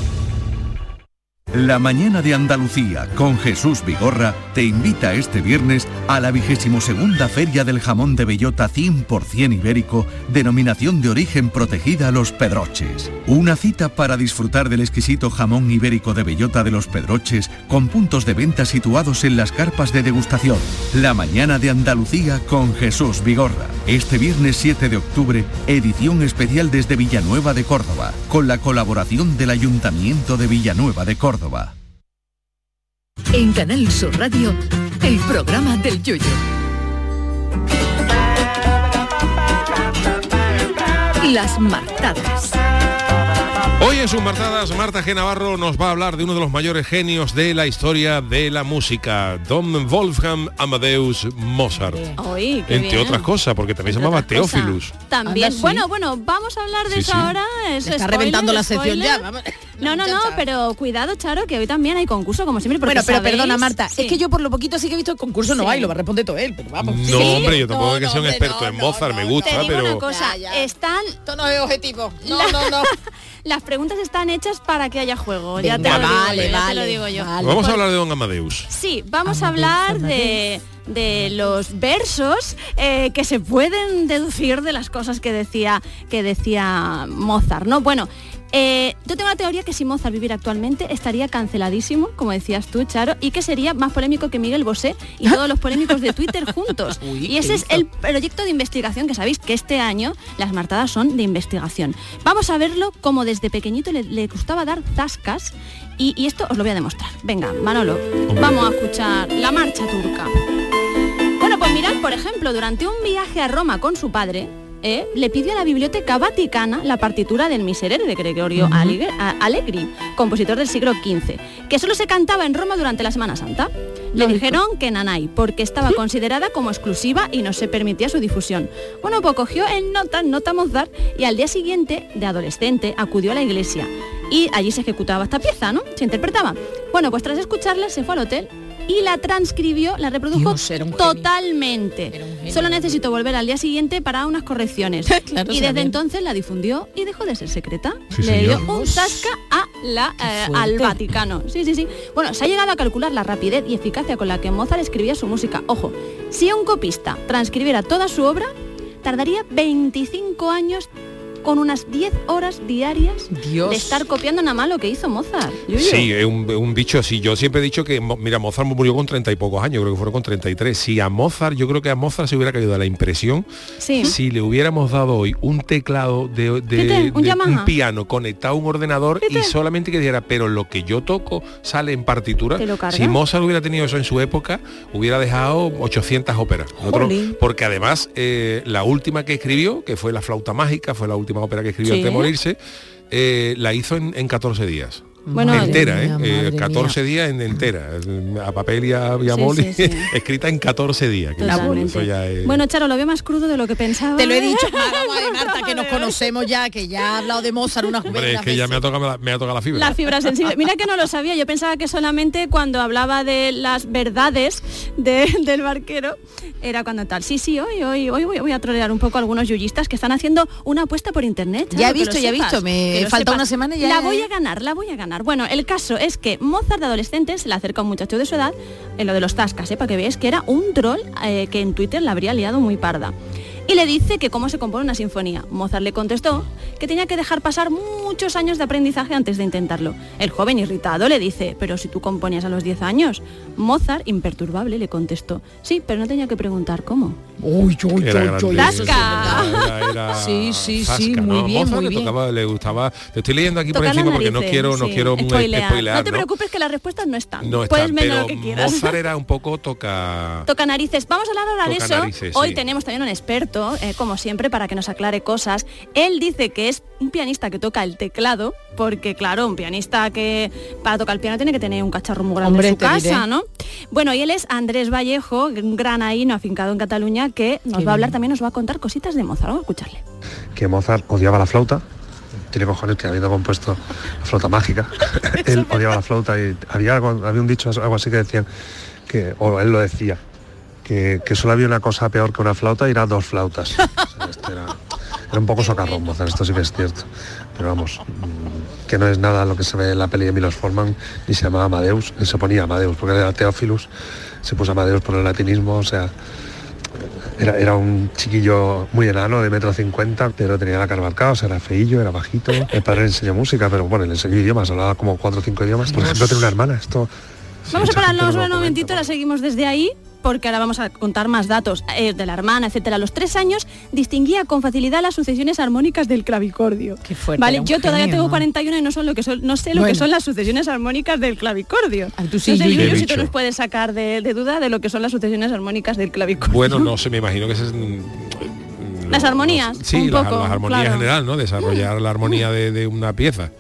[SPEAKER 10] La mañana de Andalucía con Jesús Vigorra te invita este viernes a la vigésimo segunda Feria del Jamón de Bellota 100% ibérico, denominación de origen protegida Los Pedroches. Una cita para disfrutar del exquisito jamón ibérico de Bellota de Los Pedroches con puntos de venta situados en las carpas de degustación. La mañana de Andalucía con Jesús Vigorra. Este viernes 7 de octubre, edición especial desde Villanueva de Córdoba, con la colaboración del Ayuntamiento de Villanueva de Córdoba.
[SPEAKER 4] En Canal Sur Radio, el programa del Yoyo. Las martadas.
[SPEAKER 1] Hoy en sus martadas, Marta G. Navarro nos va a hablar de uno de los mayores genios de la historia de la música, Don Wolfgang Amadeus Mozart. Entre
[SPEAKER 3] bien.
[SPEAKER 1] otras cosas, porque también se llamaba. Teófilus.
[SPEAKER 3] También.
[SPEAKER 6] Anda, sí.
[SPEAKER 3] Bueno, bueno, vamos a hablar de
[SPEAKER 1] Sí,
[SPEAKER 3] eso
[SPEAKER 1] sí.
[SPEAKER 3] ahora. Es
[SPEAKER 6] Está
[SPEAKER 3] spoiler,
[SPEAKER 6] reventando la sección
[SPEAKER 3] spoiler.
[SPEAKER 6] ya. vamos. <laughs>
[SPEAKER 3] No, no, no, pero cuidado, Charo, que hoy también hay concurso, como siempre.
[SPEAKER 6] Bueno, pero
[SPEAKER 3] sabéis-
[SPEAKER 6] perdona, Marta,
[SPEAKER 3] Sí.
[SPEAKER 6] es que yo por lo poquito sí que he visto el concurso no hay, lo va a responder todo él, pero vamos.
[SPEAKER 1] No,
[SPEAKER 6] Sí.
[SPEAKER 1] hombre, yo tampoco
[SPEAKER 6] No,
[SPEAKER 1] es que
[SPEAKER 6] no,
[SPEAKER 1] sea un experto
[SPEAKER 6] no,
[SPEAKER 1] en
[SPEAKER 6] no,
[SPEAKER 1] Mozart, me gusta,
[SPEAKER 3] Te digo
[SPEAKER 1] pero...
[SPEAKER 3] una cosa,
[SPEAKER 6] Ya, ya.
[SPEAKER 3] están
[SPEAKER 6] Esto no es objetivo. No, no, no. <laughs>
[SPEAKER 3] las preguntas están hechas para que haya juego. ya te lo digo
[SPEAKER 6] vale,
[SPEAKER 3] yo, ya te lo digo yo.
[SPEAKER 6] vale.
[SPEAKER 1] Vamos a hablar de Don Amadeus.
[SPEAKER 3] Sí, vamos a hablar de, de los versos eh, que se pueden deducir de las cosas que decía, que decía Mozart, ¿no? Bueno, eh, yo tengo la teoría que si Mozart viviera actualmente estaría canceladísimo, como decías tú, Charo, y que sería más polémico que Miguel Bosé y todos los polémicos de Twitter juntos. <laughs>
[SPEAKER 6] Uy,
[SPEAKER 3] y
[SPEAKER 6] ¿qué
[SPEAKER 3] ese es el proyecto de investigación que sabéis que este año las martadas son de investigación. Vamos a verlo como desde pequeñito le, le gustaba dar zascas y, y esto os lo voy a demostrar. Venga, Manolo, vamos a escuchar la marcha turca. Bueno, pues mirad, por ejemplo, durante un viaje a Roma con su padre, ¿eh? le pidió a la Biblioteca Vaticana la partitura del Miserere de Gregorio a- Allegri, compositor del siglo XV, que solo se cantaba en Roma durante la Semana Santa. Le dijeron que nanay, porque estaba considerada como exclusiva y no se permitía su difusión. Bueno, pues cogió en nota, nota Mozart, y al día siguiente, de adolescente, acudió a la iglesia. Y allí se ejecutaba esta pieza, ¿no? Se interpretaba. Bueno, pues tras escucharla se fue al hotel y la transcribió, la reprodujo
[SPEAKER 6] Dios, era un genio.
[SPEAKER 3] totalmente.
[SPEAKER 6] Era un genio.
[SPEAKER 3] Solo necesito volver al día siguiente para unas correcciones. <laughs>
[SPEAKER 6] Claro,
[SPEAKER 3] y desde entonces la difundió y dejó de ser secreta.
[SPEAKER 1] Sí,
[SPEAKER 3] Le dio un zasca a la, eh, al Vaticano. Sí, sí, sí. Bueno, se ha llegado a calcular la rapidez y eficacia con la que Mozart escribía su música. Ojo, si un copista transcribiera toda su obra, tardaría 25 años con unas 10 horas diarias
[SPEAKER 6] Dios.
[SPEAKER 3] de estar copiando nada más lo que hizo Mozart. Yuyu.
[SPEAKER 1] Sí, es un, un dicho así. Yo siempre he dicho que, mira, Mozart murió con treinta y pocos años, creo que fueron con 33. Si a Mozart, yo creo que a Mozart se hubiera caído la impresión
[SPEAKER 3] Sí.
[SPEAKER 1] si le hubiéramos dado hoy un teclado de.
[SPEAKER 3] Un
[SPEAKER 1] de piano conectado a un ordenador y solamente que dijera, pero lo que yo toco sale en partitura. Si Mozart hubiera tenido eso en su época, hubiera dejado 800 óperas. Nosotros- porque además, eh, la última que escribió, que fue La flauta mágica, fue la última ópera que escribió
[SPEAKER 3] Sí.
[SPEAKER 1] antes de morirse, eh, la hizo en, en 14 días.
[SPEAKER 3] Bueno,
[SPEAKER 1] entera,
[SPEAKER 6] Madre
[SPEAKER 1] ¿eh?
[SPEAKER 6] mía,
[SPEAKER 1] Eh,
[SPEAKER 6] madre
[SPEAKER 1] 14 días en entera, a papel y a, y a
[SPEAKER 3] Sí,
[SPEAKER 1] boli,
[SPEAKER 3] sí, sí.
[SPEAKER 1] escrita en 14 días. que eso ya es-
[SPEAKER 3] Bueno, Charo, lo veo más crudo de lo que pensaba.
[SPEAKER 6] Te lo he dicho, <laughs> a ver, Marta, que nos conocemos ya, que ya ha hablado de Mozart unas
[SPEAKER 1] Hombre, es que ya me ha tocado, me ha tocado la fibra.
[SPEAKER 3] La fibra sensible. Mira que no lo sabía. Yo pensaba que solamente cuando hablaba de las verdades de- del barquero era cuando tal. Sí, sí, hoy, hoy, hoy voy, voy a trolear un poco a algunos yuyistas que están haciendo una apuesta por internet.
[SPEAKER 6] Ya he visto, ya he visto, me falta
[SPEAKER 3] sepas.
[SPEAKER 6] una semana y ya-
[SPEAKER 3] La voy a ganar, la voy a ganar. Bueno, el caso es que Mozart de adolescente se le acerca a un muchacho de su edad en lo de los tascas, ¿eh? para que veáis que era un troll eh, que en Twitter la habría liado muy parda. Y le dice que cómo se compone una sinfonía. Mozart le contestó que tenía que dejar pasar muchos años de aprendizaje antes de intentarlo. El joven irritado le dice, pero si tú componías a los 10 años. Mozart, imperturbable, le contestó, sí, pero no tenía que preguntar cómo.
[SPEAKER 6] Uy, uy,
[SPEAKER 1] Era
[SPEAKER 3] Tasca.
[SPEAKER 6] sí.
[SPEAKER 1] Era- era
[SPEAKER 6] Sí, sí, muy
[SPEAKER 1] ¿no?
[SPEAKER 6] bien,
[SPEAKER 1] Mozart
[SPEAKER 6] muy
[SPEAKER 1] le tocaba, le gustaba. Te estoy leyendo aquí por encima porque no quiero, no
[SPEAKER 3] sí,
[SPEAKER 1] quiero mm,
[SPEAKER 3] spoilear.
[SPEAKER 1] spoilear,
[SPEAKER 3] No te
[SPEAKER 1] ¿no?
[SPEAKER 3] preocupes que las respuestas no están.
[SPEAKER 1] No
[SPEAKER 3] Puedes
[SPEAKER 1] están,
[SPEAKER 3] ver
[SPEAKER 1] pero
[SPEAKER 3] lo que quieras.
[SPEAKER 1] Mozart era un poco toca.
[SPEAKER 3] Toca narices. Vamos a hablar ahora de eso.
[SPEAKER 1] narices,
[SPEAKER 3] Hoy
[SPEAKER 1] sí.
[SPEAKER 3] tenemos también un experto, eh, como siempre, para que nos aclare cosas. Él dice que es un pianista que toca el teclado, porque claro, un pianista que para tocar el piano tiene que tener un cacharro muy grande
[SPEAKER 6] Hombre,
[SPEAKER 3] en su casa,
[SPEAKER 6] diré.
[SPEAKER 3] ¿no? Bueno, y él es Andrés Vallejo, un gran ahíno afincado en Cataluña, que nos
[SPEAKER 6] Qué
[SPEAKER 3] va a hablar
[SPEAKER 6] bien.
[SPEAKER 3] también, nos va a contar cositas de Mozart. Vamos a escucharle.
[SPEAKER 11] que Mozart odiaba la flauta, tiene cojones que habiendo compuesto la flauta mágica, <laughs> él odiaba la flauta y había, algo- había un dicho, algo así que decían, que, o él lo decía, que, que solo había una cosa peor que una flauta y era dos flautas. <laughs> O sea, este era, era un poco socarrón, Mozart, esto sí que es cierto. Pero vamos, que no es nada lo que se ve en la peli de Milos Forman, ni se llamaba Amadeus, se ponía Amadeus, porque era Teófilus, se puso Amadeus por el latinismo, o sea, era, era un chiquillo muy enano, de metro cincuenta, pero tenía la cara marcada, o sea, era feillo, era bajito. <laughs> El padre le enseñó música, pero bueno, le enseñó idiomas, hablaba como cuatro o cinco idiomas. Por ejemplo, tiene una hermana, esto...
[SPEAKER 3] Vamos a pararnos un momentito, la seguimos desde ahí porque ahora vamos a contar más datos eh, de la hermana, etcétera. A los tres años distinguía con facilidad las sucesiones armónicas del clavicordio.
[SPEAKER 6] Qué fuerte,
[SPEAKER 3] Vale, yo todavía
[SPEAKER 6] genio,
[SPEAKER 3] tengo
[SPEAKER 6] ¿no?
[SPEAKER 3] 41 y no, son lo que son, no sé lo
[SPEAKER 6] Bueno.
[SPEAKER 3] que son las sucesiones armónicas del clavicordio.
[SPEAKER 6] tú sí. Yuyu,
[SPEAKER 1] Qué
[SPEAKER 3] si tú nos puedes sacar de, de duda de lo que son las sucesiones armónicas del clavicordio.
[SPEAKER 1] Bueno, no sé, me imagino que ese es... mm,
[SPEAKER 3] Las armonías,
[SPEAKER 1] Sí,
[SPEAKER 3] un
[SPEAKER 1] las,
[SPEAKER 3] poco,
[SPEAKER 1] las armonías
[SPEAKER 3] claro.
[SPEAKER 1] en general, ¿no? Desarrollar la armonía de, de una pieza.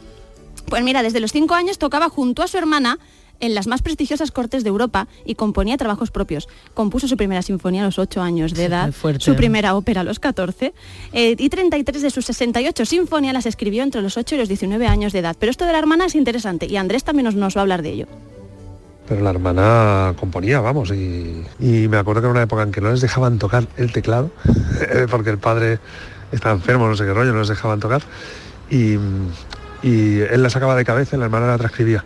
[SPEAKER 3] Pues mira, desde los cinco años tocaba junto a su hermana en las más prestigiosas cortes de Europa y componía trabajos propios. Compuso su primera sinfonía a los ocho años de edad,
[SPEAKER 6] fuerte,
[SPEAKER 3] su
[SPEAKER 6] ¿eh?
[SPEAKER 3] primera ópera a los 14 eh, y 33 de sus 68 sinfonías las escribió entre los 8 y los 19 años de edad. Pero esto de la hermana es interesante y Andrés también nos, nos va a hablar de ello.
[SPEAKER 11] Pero la hermana componía, vamos, y, y me acuerdo que era una época en que no les dejaban tocar el teclado, <laughs> porque el padre estaba enfermo, no sé qué rollo, no les dejaban tocar, y, y él la sacaba de cabeza y la hermana la transcribía.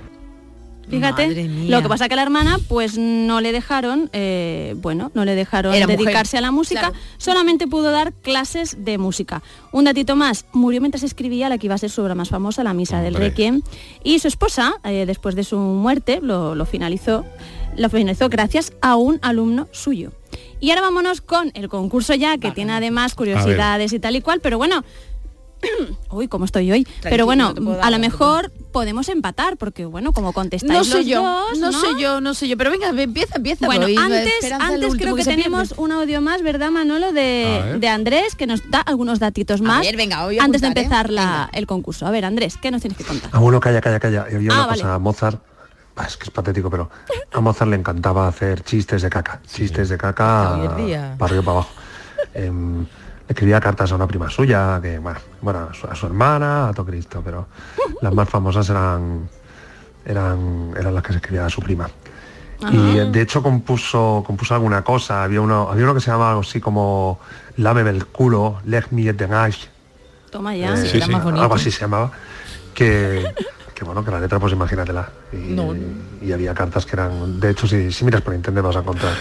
[SPEAKER 3] Fíjate, lo que pasa que la hermana pues no le dejaron, eh, bueno, no le dejaron
[SPEAKER 6] Era mujer.
[SPEAKER 3] dedicarse a la música,
[SPEAKER 6] Claro.
[SPEAKER 3] solamente pudo dar clases de música. Un datito más, murió mientras escribía la que iba a ser su obra más famosa, la Misa del. Requiem, y su esposa, eh, después de su muerte, lo, lo finalizó, lo finalizó gracias a un alumno suyo. Y ahora vámonos con el concurso ya, que tiene además curiosidades y tal y cual, pero bueno, <clears throat> Uy, cómo estoy hoy. Pero bueno,
[SPEAKER 6] no
[SPEAKER 3] a lo mejor podemos empatar, porque bueno, como contestáis
[SPEAKER 6] No sé
[SPEAKER 3] los
[SPEAKER 6] yo,
[SPEAKER 3] dos,
[SPEAKER 6] no, sé yo, no sé yo, pero venga, empieza, empieza.
[SPEAKER 3] Bueno,
[SPEAKER 6] voy,
[SPEAKER 3] antes, antes creo que,
[SPEAKER 6] pierde.
[SPEAKER 3] tenemos un audio más, ¿verdad, Manolo? De, de Andrés, que nos da algunos datitos más
[SPEAKER 6] ver, venga, voy a
[SPEAKER 3] antes de
[SPEAKER 6] ¿eh?
[SPEAKER 3] empezar la- el concurso. A ver, Andrés, ¿qué nos tienes que contar?
[SPEAKER 11] Ah, bueno, calla, calla, calla. Y había
[SPEAKER 3] Ah,
[SPEAKER 11] una
[SPEAKER 3] vale.
[SPEAKER 11] cosa, a Mozart, es que es patético, pero a Mozart le encantaba hacer chistes de caca, chistes de caca para arriba y para abajo. <laughs> Em, escribía cartas a una prima suya, que bueno, a, su, a su hermana, a todo Cristo, pero <laughs> las más famosas eran eran, eran las que se escribía a su prima. Y eh, de hecho compuso, compuso alguna cosa, había uno, había uno que se llamaba algo así como Lámeme el culo, Leg den Ash,
[SPEAKER 3] Toma ya.
[SPEAKER 11] eh,
[SPEAKER 1] Sí,
[SPEAKER 6] era
[SPEAKER 1] sí.
[SPEAKER 6] más bonito.
[SPEAKER 11] algo así se llamaba que, que bueno que la letra pues imagínatela y,
[SPEAKER 6] No.
[SPEAKER 11] y había cartas que eran de hecho si, si miras por internet vas a encontrar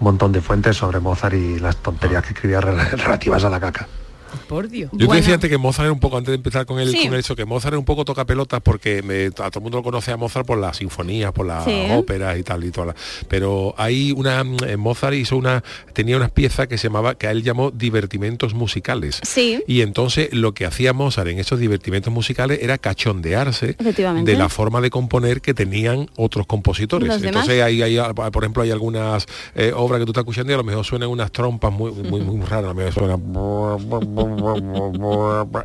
[SPEAKER 11] un montón de fuentes sobre Mozart y las tonterías que escribía rel- <laughs> relativas a la caca
[SPEAKER 6] Por Dios.
[SPEAKER 1] Yo te decía antes que Mozart era un poco, antes de empezar con el,
[SPEAKER 3] Sí.
[SPEAKER 1] con el hecho, que Mozart era un poco toca pelotas porque me- a todo el mundo lo conoce a Mozart por las sinfonías, por las
[SPEAKER 3] Sí.
[SPEAKER 1] óperas y tal y todas. Pero hay una, eh, Mozart hizo una, tenía unas piezas que se llamaba, que a él llamó divertimentos musicales.
[SPEAKER 3] Sí.
[SPEAKER 1] Y entonces lo que hacía Mozart en esos divertimentos musicales era cachondearse de la forma de componer que tenían otros compositores.
[SPEAKER 3] Los demás.
[SPEAKER 1] entonces hay, hay, por ejemplo, hay algunas eh, obras que tú estás escuchando y a lo mejor suenan unas trompas muy, muy, muy raras, a lo mejor suena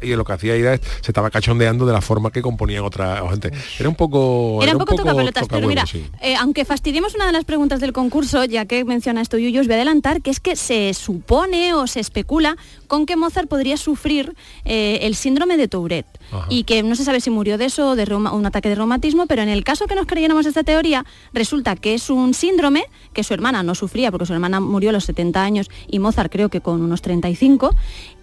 [SPEAKER 1] y lo que hacía era se estaba cachondeando de la forma que componían otra gente. Era un poco
[SPEAKER 3] Era un poco tocapelotas, pero
[SPEAKER 1] tocahuevos,
[SPEAKER 3] mira,
[SPEAKER 1] sí.
[SPEAKER 3] eh, aunque fastidiemos una de las preguntas del concurso, ya que menciona esto Yuyu, os voy a adelantar que es que se supone o se especula con que Mozart podría sufrir eh, el síndrome de Tourette
[SPEAKER 1] Ajá.
[SPEAKER 3] y que no se sabe si murió de eso o de reuma- un ataque de reumatismo, pero en el caso que nos creyéramos esta teoría, resulta que es un síndrome que su hermana no sufría porque su hermana murió a los 70 años y Mozart creo que con unos 35.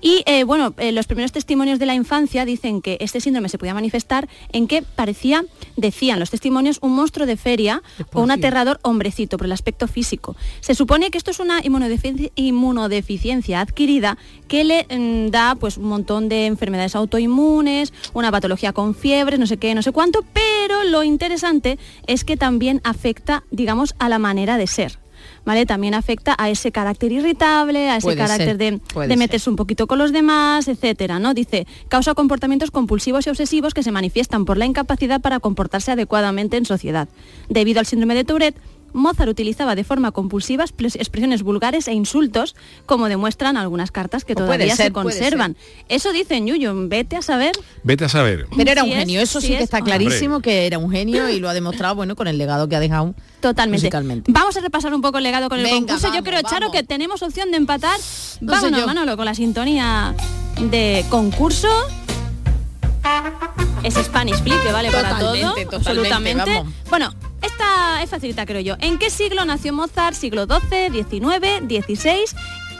[SPEAKER 3] Y eh, bueno, eh, los primeros testimonios de la infancia dicen que este síndrome se podía manifestar en que parecía, decían los testimonios, un monstruo de feria o un aterrador hombrecito por el aspecto físico. Se supone que esto es una inmunodefici- inmunodeficiencia adquirida que le mm, da pues un montón de enfermedades autoinmunes, una patología con fiebres, no sé qué, no sé cuánto, pero lo interesante es que también afecta, digamos, a la manera de ser. ¿Vale? También afecta a ese carácter irritable, a ese
[SPEAKER 6] Puede
[SPEAKER 3] carácter
[SPEAKER 6] ser,
[SPEAKER 3] de, de
[SPEAKER 6] ser.
[SPEAKER 3] meterse un poquito con los demás, etcétera, ¿no? Dice, causa comportamientos compulsivos y obsesivos que se manifiestan por la incapacidad para comportarse adecuadamente en sociedad. Debido al síndrome de Tourette, Mozart utilizaba de forma compulsiva expres- expresiones vulgares e insultos, como demuestran algunas cartas que todavía se conservan. Eso dicen Yuyu, vete a saber.
[SPEAKER 1] Vete a saber.
[SPEAKER 6] Pero era
[SPEAKER 3] Si
[SPEAKER 6] un
[SPEAKER 3] es-
[SPEAKER 6] genio, eso
[SPEAKER 3] si
[SPEAKER 6] sí que
[SPEAKER 3] es-
[SPEAKER 6] está clarísimo que era un genio y lo ha demostrado, bueno, con el legado que ha dejado
[SPEAKER 3] Totalmente.
[SPEAKER 6] musicalmente.
[SPEAKER 3] Vamos a repasar un poco el legado con el
[SPEAKER 6] Venga,
[SPEAKER 3] concurso. Yo
[SPEAKER 6] vamos,
[SPEAKER 3] creo, Charo,
[SPEAKER 6] vamos.
[SPEAKER 3] que tenemos opción de empatar.
[SPEAKER 6] No sé
[SPEAKER 3] Vámonos. Manolo, con la sintonía de concurso. Es Spanish Flip, que vale para todo,
[SPEAKER 6] totalmente,
[SPEAKER 3] absolutamente.
[SPEAKER 6] vamos.
[SPEAKER 3] Bueno, esta es facilita, creo yo. ¿En qué siglo nació Mozart? ¿Siglo XII, XIX, XVI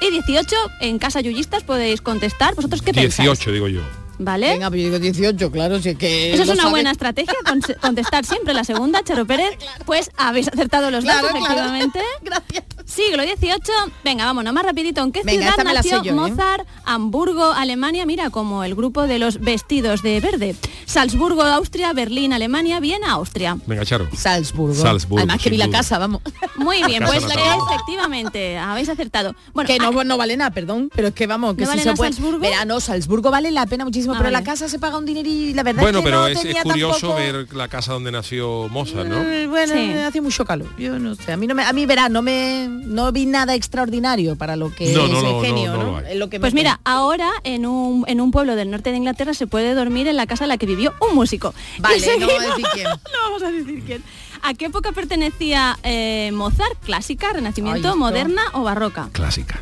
[SPEAKER 3] y XVIII? En Casa Yuyistas podéis contestar. ¿Vosotros qué pensáis?
[SPEAKER 1] 18, digo yo.
[SPEAKER 3] ¿Vale?
[SPEAKER 6] Venga, pues yo digo 18, claro, si es que...
[SPEAKER 3] Eso es una
[SPEAKER 6] sabe-
[SPEAKER 3] buena estrategia, con- contestar siempre la segunda, Charo <laughs> Pérez. Pues habéis acertado los datos,
[SPEAKER 6] Claro, claro.
[SPEAKER 3] efectivamente. <laughs>
[SPEAKER 6] Gracias.
[SPEAKER 3] Siglo XVIII. Venga, vámonos más rapidito. ¿En qué
[SPEAKER 6] Venga,
[SPEAKER 3] ciudad nació
[SPEAKER 6] yo, ¿eh?
[SPEAKER 3] Mozart? Hamburgo, Alemania. Mira, como el grupo de los vestidos de verde. Salzburgo, Austria. Berlín, Alemania. Viena, Austria.
[SPEAKER 1] Venga, Charo.
[SPEAKER 6] Salzburgo.
[SPEAKER 1] Salzburgo,
[SPEAKER 6] Además que vi la casa, vamos. <laughs>
[SPEAKER 3] Muy bien, pues
[SPEAKER 1] natal.
[SPEAKER 3] efectivamente, habéis acertado. Bueno,
[SPEAKER 6] que no,
[SPEAKER 3] ah,
[SPEAKER 6] no vale nada, perdón, pero es que vamos, que
[SPEAKER 3] ¿No
[SPEAKER 6] si
[SPEAKER 3] vale
[SPEAKER 6] se puede...
[SPEAKER 3] Salzburgo?
[SPEAKER 6] Verá, no, Salzburgo vale la pena muchísimo,
[SPEAKER 3] Ah,
[SPEAKER 6] pero la casa se paga un dinero y la verdad
[SPEAKER 1] Bueno,
[SPEAKER 6] es que
[SPEAKER 1] pero
[SPEAKER 6] no
[SPEAKER 1] es, es curioso
[SPEAKER 6] tampoco-
[SPEAKER 1] ver la casa donde nació Mozart, ¿no?
[SPEAKER 6] Eh, Bueno,
[SPEAKER 3] Sí.
[SPEAKER 6] hace mucho calor. Yo no sé. A mí no me, a mí verá, no me no vi nada extraordinario para lo que
[SPEAKER 1] No,
[SPEAKER 6] es
[SPEAKER 1] no,
[SPEAKER 6] el
[SPEAKER 1] no,
[SPEAKER 6] genio,
[SPEAKER 1] no, no
[SPEAKER 6] ¿no?
[SPEAKER 1] lo hay.
[SPEAKER 6] Es lo que
[SPEAKER 3] Pues mira, ahora en un, en un pueblo del norte de Inglaterra se puede dormir en la casa en la que vivió un músico.
[SPEAKER 6] Vale, no vamos a decir quién. <laughs>
[SPEAKER 3] no vamos a decir quién. ¿A qué época pertenecía eh, Mozart? ¿Clásica, renacimiento,
[SPEAKER 6] Ay,
[SPEAKER 3] moderna o barroca?
[SPEAKER 1] Clásica.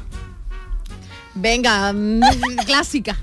[SPEAKER 6] Venga, mm, <laughs> clásica.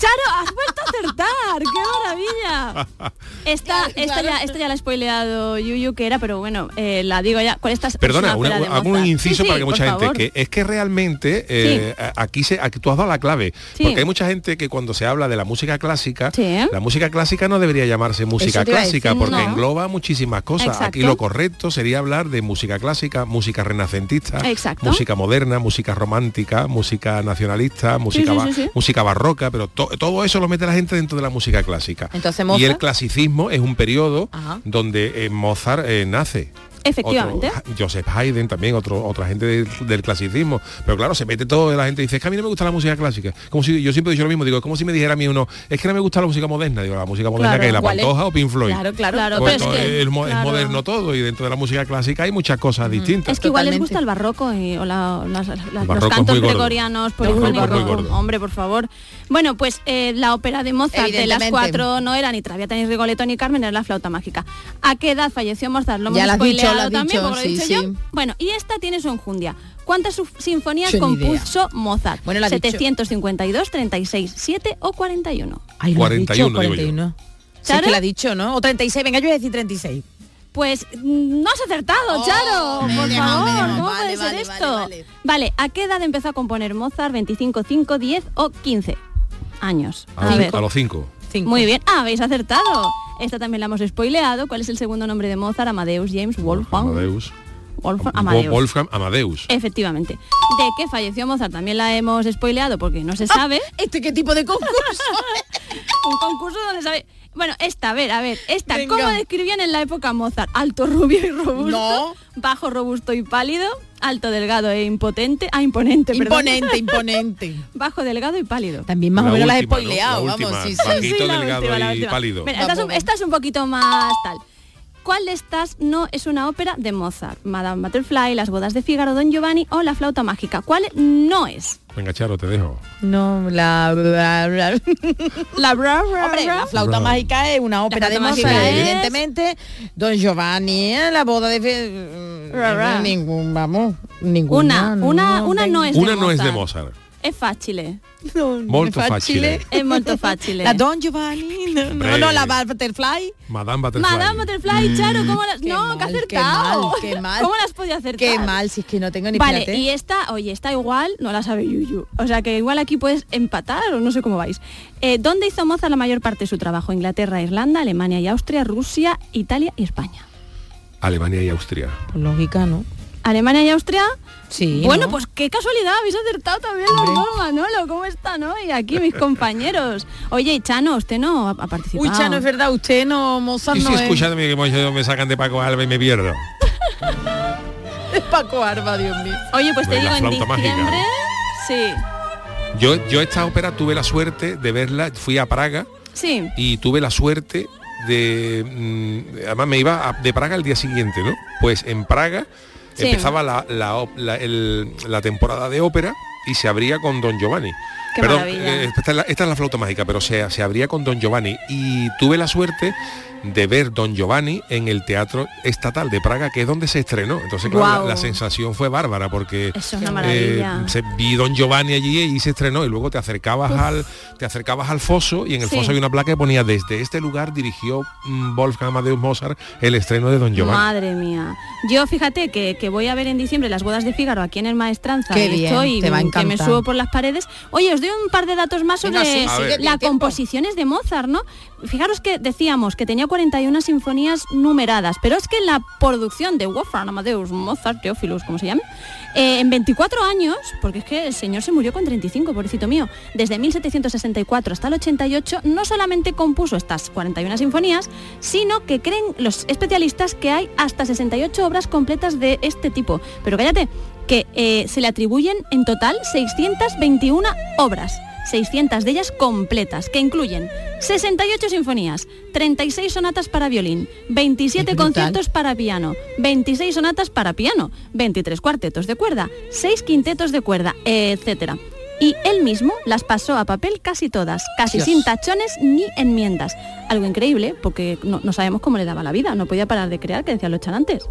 [SPEAKER 3] Charo, has vuelto a acertar, qué maravilla. <laughs> Esta, esta, ya, esta ya la ha spoileado Yuyu, que era, pero bueno, eh, la digo ya. ¿Cuál estás?
[SPEAKER 1] Perdona, una- hago un inciso para que mucha gente, que es que realmente eh, aquí se, aquí tú has dado la clave,
[SPEAKER 3] Sí.
[SPEAKER 1] porque hay mucha gente que cuando se habla de la música clásica,
[SPEAKER 3] Sí.
[SPEAKER 1] la música clásica no debería llamarse música clásica,
[SPEAKER 6] decir,
[SPEAKER 1] porque
[SPEAKER 3] no.
[SPEAKER 1] engloba muchísimas cosas.
[SPEAKER 3] Exacto.
[SPEAKER 1] Aquí lo correcto sería hablar de música clásica, música renacentista,
[SPEAKER 3] Exacto.
[SPEAKER 1] música moderna, música romántica, música nacionalista, música,
[SPEAKER 3] sí,
[SPEAKER 1] ba-
[SPEAKER 3] sí, sí.
[SPEAKER 1] música barroca, pero to- todo eso lo mete la gente dentro de la música clásica.
[SPEAKER 6] Entonces,
[SPEAKER 1] y el clasicismo es un periodo
[SPEAKER 6] Ajá.
[SPEAKER 1] donde eh, Mozart eh, nace.
[SPEAKER 3] Efectivamente.
[SPEAKER 1] Otro, Joseph Haydn también, otro, otra gente del, del clasicismo. Pero claro, se mete todo, la gente dice, es que a mí no me gusta la música clásica. Como si, yo siempre he dicho lo mismo, digo, es como si me dijera a mí uno, es que no me gusta la música moderna. Digo, la música moderna
[SPEAKER 3] Claro,
[SPEAKER 1] que es la. Pantoja o Pink Floyd.
[SPEAKER 6] Claro, claro.
[SPEAKER 3] Claro,
[SPEAKER 1] Pues
[SPEAKER 3] pero es
[SPEAKER 1] esto
[SPEAKER 3] que-
[SPEAKER 1] es, mo- es
[SPEAKER 3] claro.
[SPEAKER 1] moderno todo y dentro de la música clásica hay muchas cosas distintas.
[SPEAKER 3] Es que igual les gusta el barroco y, o la- los
[SPEAKER 1] barroco
[SPEAKER 3] cantos
[SPEAKER 1] muy gordo.
[SPEAKER 3] gregorianos polifónicos. Hombre, por favor. Bueno, pues eh, la ópera de Mozart de las cuatro no era ni Traviata, ni Rigoletto, ni Carmen, era la flauta mágica. ¿A qué edad falleció Mozart? Lo hemos
[SPEAKER 6] Ya lo has
[SPEAKER 3] también,
[SPEAKER 6] dicho,
[SPEAKER 3] porque lo he dicho
[SPEAKER 6] sí.
[SPEAKER 3] yo. Bueno, y esta tiene su enjundia. ¿Cuántas sinfonías
[SPEAKER 6] ni idea.
[SPEAKER 3] compuso Mozart?
[SPEAKER 6] Bueno, lo ha dicho.
[SPEAKER 3] 752, 36, 7 o 41.
[SPEAKER 6] Ay, lo has
[SPEAKER 1] 41
[SPEAKER 6] dicho,
[SPEAKER 1] digo yo.
[SPEAKER 6] 41. Sí, que la ha dicho, ¿no? O 36, venga, yo voy a decir 36.
[SPEAKER 3] Pues mm, no has acertado,
[SPEAKER 6] Oh,
[SPEAKER 3] Charo. Por
[SPEAKER 6] dejado,
[SPEAKER 3] favor. ¿cómo
[SPEAKER 6] Vale,
[SPEAKER 3] puede
[SPEAKER 6] vale,
[SPEAKER 3] ser
[SPEAKER 6] vale,
[SPEAKER 3] esto?
[SPEAKER 6] vale.
[SPEAKER 3] Vale, ¿a qué edad empezó a componer Mozart? ¿25, 5, 10 o 15 años?
[SPEAKER 1] A,
[SPEAKER 3] A
[SPEAKER 1] los-
[SPEAKER 3] ver.
[SPEAKER 1] a los cinco.
[SPEAKER 6] Cinco.
[SPEAKER 3] Muy bien, ah, habéis acertado. Esta también la hemos spoileado. ¿Cuál es el segundo nombre de Mozart? Amadeus James Wolfgang.
[SPEAKER 1] Amadeus.
[SPEAKER 3] Wolfgang
[SPEAKER 1] Wo-
[SPEAKER 3] Amadeus.
[SPEAKER 1] Wolfgang Amadeus.
[SPEAKER 3] Efectivamente. ¿De qué falleció Mozart? También la hemos spoileado porque no se sabe.
[SPEAKER 6] ¿Este qué tipo de concurso? <laughs>
[SPEAKER 3] Un concurso donde sabe... Bueno, esta, a ver, a ver, esta,
[SPEAKER 6] Venga.
[SPEAKER 3] ¿cómo describían en la época Mozart? Alto, rubio y robusto,
[SPEAKER 6] No.
[SPEAKER 3] bajo, robusto y pálido, alto, delgado e impotente, ah, imponente, perdón.
[SPEAKER 6] imponente, <laughs> imponente.
[SPEAKER 3] Bajo, delgado y pálido.
[SPEAKER 6] También más
[SPEAKER 1] La
[SPEAKER 6] o menos la he
[SPEAKER 1] última, ¿no?
[SPEAKER 6] spoileado,
[SPEAKER 1] La
[SPEAKER 6] vamos,
[SPEAKER 1] última,
[SPEAKER 6] sí, sí.
[SPEAKER 1] bajito,
[SPEAKER 3] Sí, la
[SPEAKER 1] delgado
[SPEAKER 3] última, la
[SPEAKER 1] y
[SPEAKER 3] última.
[SPEAKER 1] pálido.
[SPEAKER 3] Mira, esta, es un,
[SPEAKER 6] Vamos.
[SPEAKER 3] esta es un poquito más tal. ¿Cuál de estas no es una ópera de Mozart? Madame Butterfly, Las bodas de Fígaro, Don Giovanni o La flauta mágica. ¿Cuál no es?
[SPEAKER 1] Venga, Charo, te dejo.
[SPEAKER 6] No, la... la- la-
[SPEAKER 3] La bra, bra,
[SPEAKER 6] Hombre,
[SPEAKER 3] bra.
[SPEAKER 6] la flauta mágica es una ópera de Mozart,
[SPEAKER 3] es-
[SPEAKER 6] evidentemente. Don Giovanni, ¿eh? la boda de... Ningún, vamos, ninguna.
[SPEAKER 3] Una, una, una no es
[SPEAKER 1] Una
[SPEAKER 3] de
[SPEAKER 1] no es de
[SPEAKER 3] Mozart. Es fácil.
[SPEAKER 1] Molto facile.
[SPEAKER 3] Es molto fácil.
[SPEAKER 6] La Don Giovanni, no, no, no, la Butterfly.
[SPEAKER 1] Madame Butterfly.
[SPEAKER 3] Madame Butterfly, Charo, ¿cómo las...
[SPEAKER 6] Qué
[SPEAKER 3] No,
[SPEAKER 6] mal,
[SPEAKER 3] que ha
[SPEAKER 6] qué
[SPEAKER 3] acertado.
[SPEAKER 6] mal, qué mal.
[SPEAKER 3] ¿Cómo las podía acertar?
[SPEAKER 6] Qué mal, si es que no tengo ni
[SPEAKER 3] Vale, y esta, oye, está igual, no la sabe Yuyu. O sea que igual aquí puedes empatar o no sé cómo vais. Eh, ¿Dónde hizo Mozart la mayor parte de su trabajo? Inglaterra, Irlanda, Alemania y Austria, Rusia, Italia y España.
[SPEAKER 1] Alemania y Austria.
[SPEAKER 6] Por lógica, ¿no?
[SPEAKER 3] Alemania y Austria.
[SPEAKER 6] Sí,
[SPEAKER 3] Bueno,
[SPEAKER 6] ¿no?
[SPEAKER 3] pues qué casualidad, habéis acertado también los dos, Manolo. ¿Cómo están hoy aquí mis compañeros? Oye, y Chano, usted no ha, ha participado.
[SPEAKER 6] Uy, Chano, es verdad, usted no, Mozart
[SPEAKER 1] Y
[SPEAKER 6] no
[SPEAKER 1] si
[SPEAKER 6] es.
[SPEAKER 1] escuchadme que me, sacan de Paco Alba y me pierdo. <laughs>
[SPEAKER 6] Es Paco Arba, Dios mío.
[SPEAKER 3] Oye, pues te
[SPEAKER 1] Pues la
[SPEAKER 3] digo, en
[SPEAKER 1] flauta mágica.
[SPEAKER 3] diciembre... Sí,
[SPEAKER 1] Yo, yo esta ópera tuve la suerte de verla, fui a Praga
[SPEAKER 3] sí.
[SPEAKER 1] y tuve la suerte de... mm, además me iba a- de Praga al día siguiente, ¿no? Pues en Praga Empezaba la, la la temporada de ópera y se abría con Don Giovanni.
[SPEAKER 3] Qué
[SPEAKER 1] Perdón,
[SPEAKER 3] maravilla.
[SPEAKER 1] eh, esta, es la, esta es la flauta mágica, pero se, se abría con Don Giovanni y tuve la suerte de ver Don Giovanni en el Teatro Estatal de Praga, que es donde se estrenó. Entonces, claro, la, la sensación fue bárbara porque
[SPEAKER 3] Eso es una maravilla.
[SPEAKER 1] eh, se, vi Don Giovanni allí y se estrenó y luego te acercabas al te acercabas al foso y en el
[SPEAKER 3] Sí.
[SPEAKER 1] foso hay una placa que ponía desde este lugar dirigió mm, Wolfgang Amadeus Mozart el estreno de Don Giovanni.
[SPEAKER 3] Madre mía. Yo fíjate que, que voy a ver en diciembre las bodas de Fígaro aquí en el Maestranza.
[SPEAKER 6] Qué bien,
[SPEAKER 3] estoy,
[SPEAKER 6] te va a
[SPEAKER 3] que me subo por las paredes. Oye, os doy un par de datos más sobre
[SPEAKER 6] Venga, sí,
[SPEAKER 3] las composiciones de Mozart, ¿no? Fijaros que decíamos que tenía 41 sinfonías numeradas, pero es que en la producción de Wolfgang Amadeus Mozart, Teófilos, como se llame, eh, en 24 años, porque es que el señor se murió con 35, pobrecito mío, desde 1764 hasta el 88, no solamente compuso estas 41 sinfonías, sino que creen los especialistas que hay hasta 68 obras completas de este tipo. Pero cállate, que eh, se le atribuyen en total 621 obras. 600 de ellas completas, que incluyen 68 sinfonías, 36 sonatas para violín, 27
[SPEAKER 6] Qué brutal.
[SPEAKER 3] conciertos para piano, 26 sonatas para piano, 23 cuartetos de cuerda, 6 quintetos de cuerda, etcétera. Y él mismo las pasó a papel casi todas, casi
[SPEAKER 6] Dios.
[SPEAKER 3] sin tachones ni enmiendas. Algo increíble, porque no, no sabemos cómo le daba la vida, no podía parar de crear, que decían los chanantes.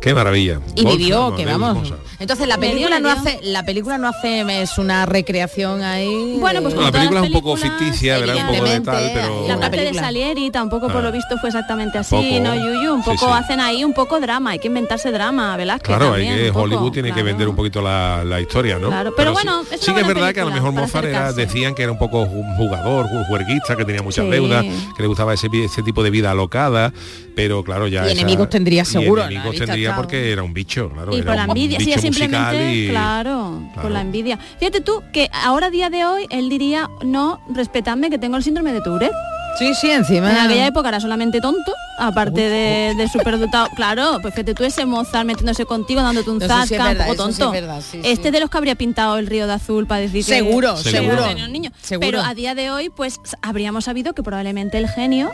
[SPEAKER 1] Qué maravilla.
[SPEAKER 6] Y vivió, que vamos. Entonces la película no hace, la película no hace es una recreación ahí.
[SPEAKER 3] Bueno, pues
[SPEAKER 1] No, la película es un poco ficticia, ¿verdad? Un poco de tal, pero...
[SPEAKER 3] La parte de. Salieri tampoco por
[SPEAKER 1] Ah.
[SPEAKER 3] lo visto fue exactamente así,
[SPEAKER 1] Poco.
[SPEAKER 3] ¿no, Yuyu? Un poco
[SPEAKER 1] sí.
[SPEAKER 3] hacen ahí un poco drama, hay que inventarse drama, Velázquez
[SPEAKER 1] Claro, hay
[SPEAKER 3] también,
[SPEAKER 1] que
[SPEAKER 3] poco,
[SPEAKER 1] Hollywood tiene que vender un poquito la, la historia, ¿no?
[SPEAKER 3] Claro, pero bueno, es
[SPEAKER 1] sí, es verdad que a lo mejor Mozart era, decían que era un poco un jugador, un juerguista, que tenía muchas
[SPEAKER 3] Sí.
[SPEAKER 1] deudas, que le gustaba ese, ese tipo de vida alocada, pero claro, ya
[SPEAKER 6] Y
[SPEAKER 1] esa-
[SPEAKER 6] enemigos tendría
[SPEAKER 1] y
[SPEAKER 6] seguro, ¿no?
[SPEAKER 1] enemigos tendría
[SPEAKER 6] claro.
[SPEAKER 1] porque era un bicho, claro.
[SPEAKER 3] Y por la envidia, sí, simplemente,
[SPEAKER 1] y-
[SPEAKER 3] claro,
[SPEAKER 1] Claro.
[SPEAKER 3] por la envidia. Fíjate tú que ahora día de hoy él diría, no, respetadme que tengo el síndrome de Tourette.
[SPEAKER 6] Sí, sí, encima.
[SPEAKER 3] En aquella época era solamente tonto, aparte de, de superdotado. <laughs> Claro, pues fíjate tú ese Mozart metiéndose contigo, dándote un
[SPEAKER 6] sí es
[SPEAKER 3] zasca,
[SPEAKER 6] verdad,
[SPEAKER 3] un poco
[SPEAKER 6] sí es
[SPEAKER 3] tonto.
[SPEAKER 6] verdad, sí,
[SPEAKER 3] este de los que habría pintado el río de azul para decir que...
[SPEAKER 6] Seguro,
[SPEAKER 3] que
[SPEAKER 1] seguro.
[SPEAKER 3] tenía un niño.
[SPEAKER 6] Seguro.
[SPEAKER 3] Pero a día de hoy, pues habríamos sabido que probablemente el genio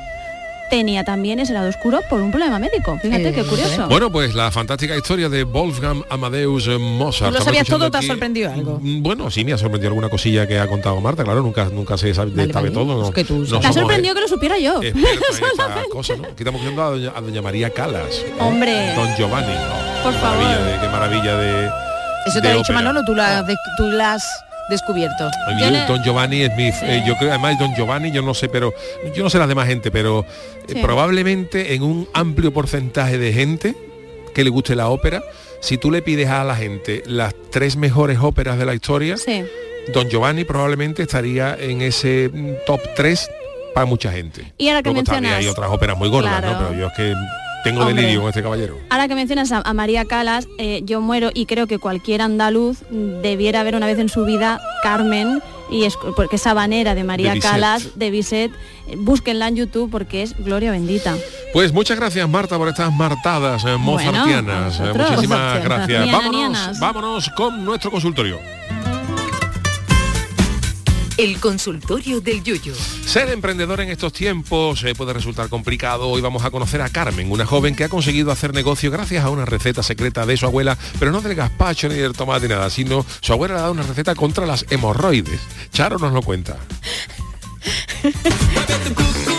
[SPEAKER 3] tenía también ese lado oscuro por un problema médico. Fíjate qué curioso.
[SPEAKER 1] Bueno, pues la fantástica historia de Wolfgang Amadeus Mozart.
[SPEAKER 6] ¿Tú lo sabías todo te ha sorprendido algo?
[SPEAKER 1] Mm, Bueno, sí, me ha sorprendido alguna cosilla que ha contado Marta, claro, nunca, nunca se sabe,
[SPEAKER 6] Vale,
[SPEAKER 1] sabe
[SPEAKER 6] vale,
[SPEAKER 1] todo. No,
[SPEAKER 6] es que tú
[SPEAKER 1] no.
[SPEAKER 3] Te ha sorprendido que lo supiera yo. <laughs>
[SPEAKER 1] cosa, ¿no? Aquí estamos viendo a doña, a doña María Calas. ¿eh?
[SPEAKER 3] Hombre.
[SPEAKER 1] Don Giovanni. ¿no?
[SPEAKER 3] Por
[SPEAKER 1] Qué
[SPEAKER 3] favor.
[SPEAKER 1] maravilla de- qué maravilla de.
[SPEAKER 6] Eso te ha dicho. Manolo, tú la, de- tú la has descubierto.
[SPEAKER 3] Yo le-
[SPEAKER 1] Don Giovanni es mi, eh, yo creo además Don Giovanni yo no sé pero yo no sé las demás gente pero eh, probablemente en un amplio porcentaje de gente que le guste la ópera si tú le pides a la gente las tres mejores óperas de la historia
[SPEAKER 3] Sí.
[SPEAKER 1] Don Giovanni probablemente estaría en ese mm, top 3 para mucha gente
[SPEAKER 3] Y ahora que
[SPEAKER 1] Luego también
[SPEAKER 3] mencionas-
[SPEAKER 1] hay otras óperas muy gordas
[SPEAKER 3] Claro.
[SPEAKER 1] ¿no? pero yo es que tengo
[SPEAKER 3] Hombre.
[SPEAKER 1] delirio con este caballero
[SPEAKER 3] Ahora que mencionas a, a María Calas, eh, yo muero y creo que cualquier andaluz debiera ver una vez en su vida Carmen y es porque esa banera de María
[SPEAKER 1] De.
[SPEAKER 3] Calas de eh, búsquenla en YouTube porque es gloria bendita.
[SPEAKER 1] Pues muchas gracias Marta por estas martadas eh, mozartianas. Eh. Muchísimas gracias. Vámonos, vámonos con nuestro consultorio.
[SPEAKER 4] El consultorio del Yuyo.
[SPEAKER 1] Ser emprendedor en estos tiempos eh, puede resultar complicado. Hoy vamos a conocer a Carmen, una joven que ha conseguido hacer negocio gracias a una receta secreta de su abuela, pero no del gazpacho ni del tomate ni nada, sino su abuela le ha dado una receta contra las hemorroides. Charo nos lo cuenta. <laughs>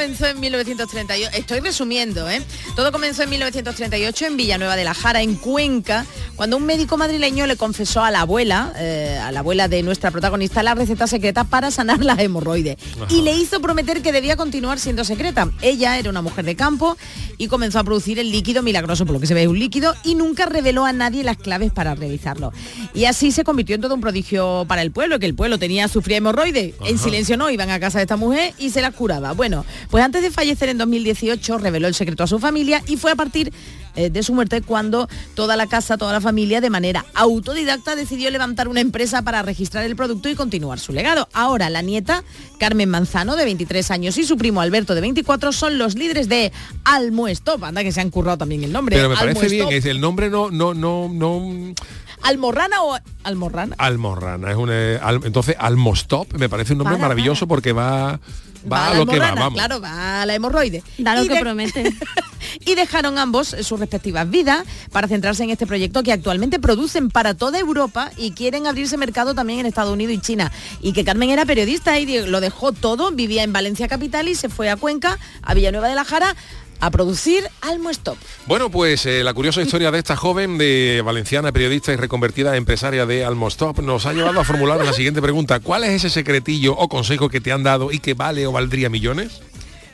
[SPEAKER 6] Comenzó en 1938, estoy resumiendo, ¿eh? Todo comenzó en 1938 en Villanueva de la Jara, en Cuenca, cuando un médico madrileño le confesó a la abuela, eh, a la abuela de nuestra protagonista, la receta secreta para sanar las hemorroides. Y le hizo prometer que debía continuar siendo secreta. Ella era una mujer de campo y comenzó a producir el líquido milagroso, por lo que se ve es un líquido, y nunca reveló a nadie las claves para realizarlo. Y así se convirtió en todo un prodigio para el pueblo, que el pueblo tenía, sufría hemorroides, en silencio no, iban a casa de esta mujer y se las curaba. Bueno, pues antes de fallecer en 2018 reveló el secreto a su familia y fue a partir eh, de su muerte cuando toda la casa, toda la familia de manera autodidacta decidió levantar una empresa para registrar el producto y continuar su legado. Ahora la nieta, Carmen Manzano, de 23 años, y su primo Alberto, de 24, son los líderes de Almuestop. Anda que se han currado también el nombre.
[SPEAKER 1] Pero me parece bien,
[SPEAKER 6] Almuestop.
[SPEAKER 1] es el nombre no, no, no, no.
[SPEAKER 6] ¿Almorrana o almorrana?
[SPEAKER 1] Almorrana, es un eh, al- entonces Almostop me parece un nombre
[SPEAKER 6] Para,
[SPEAKER 1] maravilloso porque va va, a
[SPEAKER 6] la
[SPEAKER 1] lo que va,
[SPEAKER 6] almorrana,
[SPEAKER 1] vamos.
[SPEAKER 6] Claro, va a la hemorroide.
[SPEAKER 3] Da lo
[SPEAKER 6] Y
[SPEAKER 3] que
[SPEAKER 6] de-
[SPEAKER 3] promete. <laughs>
[SPEAKER 6] y dejaron ambos sus respectivas vidas para centrarse en este proyecto que actualmente producen para toda Europa y quieren abrirse mercado también en Estados Unidos y China. Y que Carmen era periodista y lo dejó todo, vivía en Valencia Capital y se fue a Cuenca, a Villanueva de la Jara, a producir Almo Stop.
[SPEAKER 1] Bueno, pues eh, la curiosa historia de esta joven de valenciana, periodista y reconvertida empresaria de Almostop nos ha llevado a formular la siguiente pregunta. ¿Cuál es ese secretillo o consejo que te han dado y que vale o valdría millones?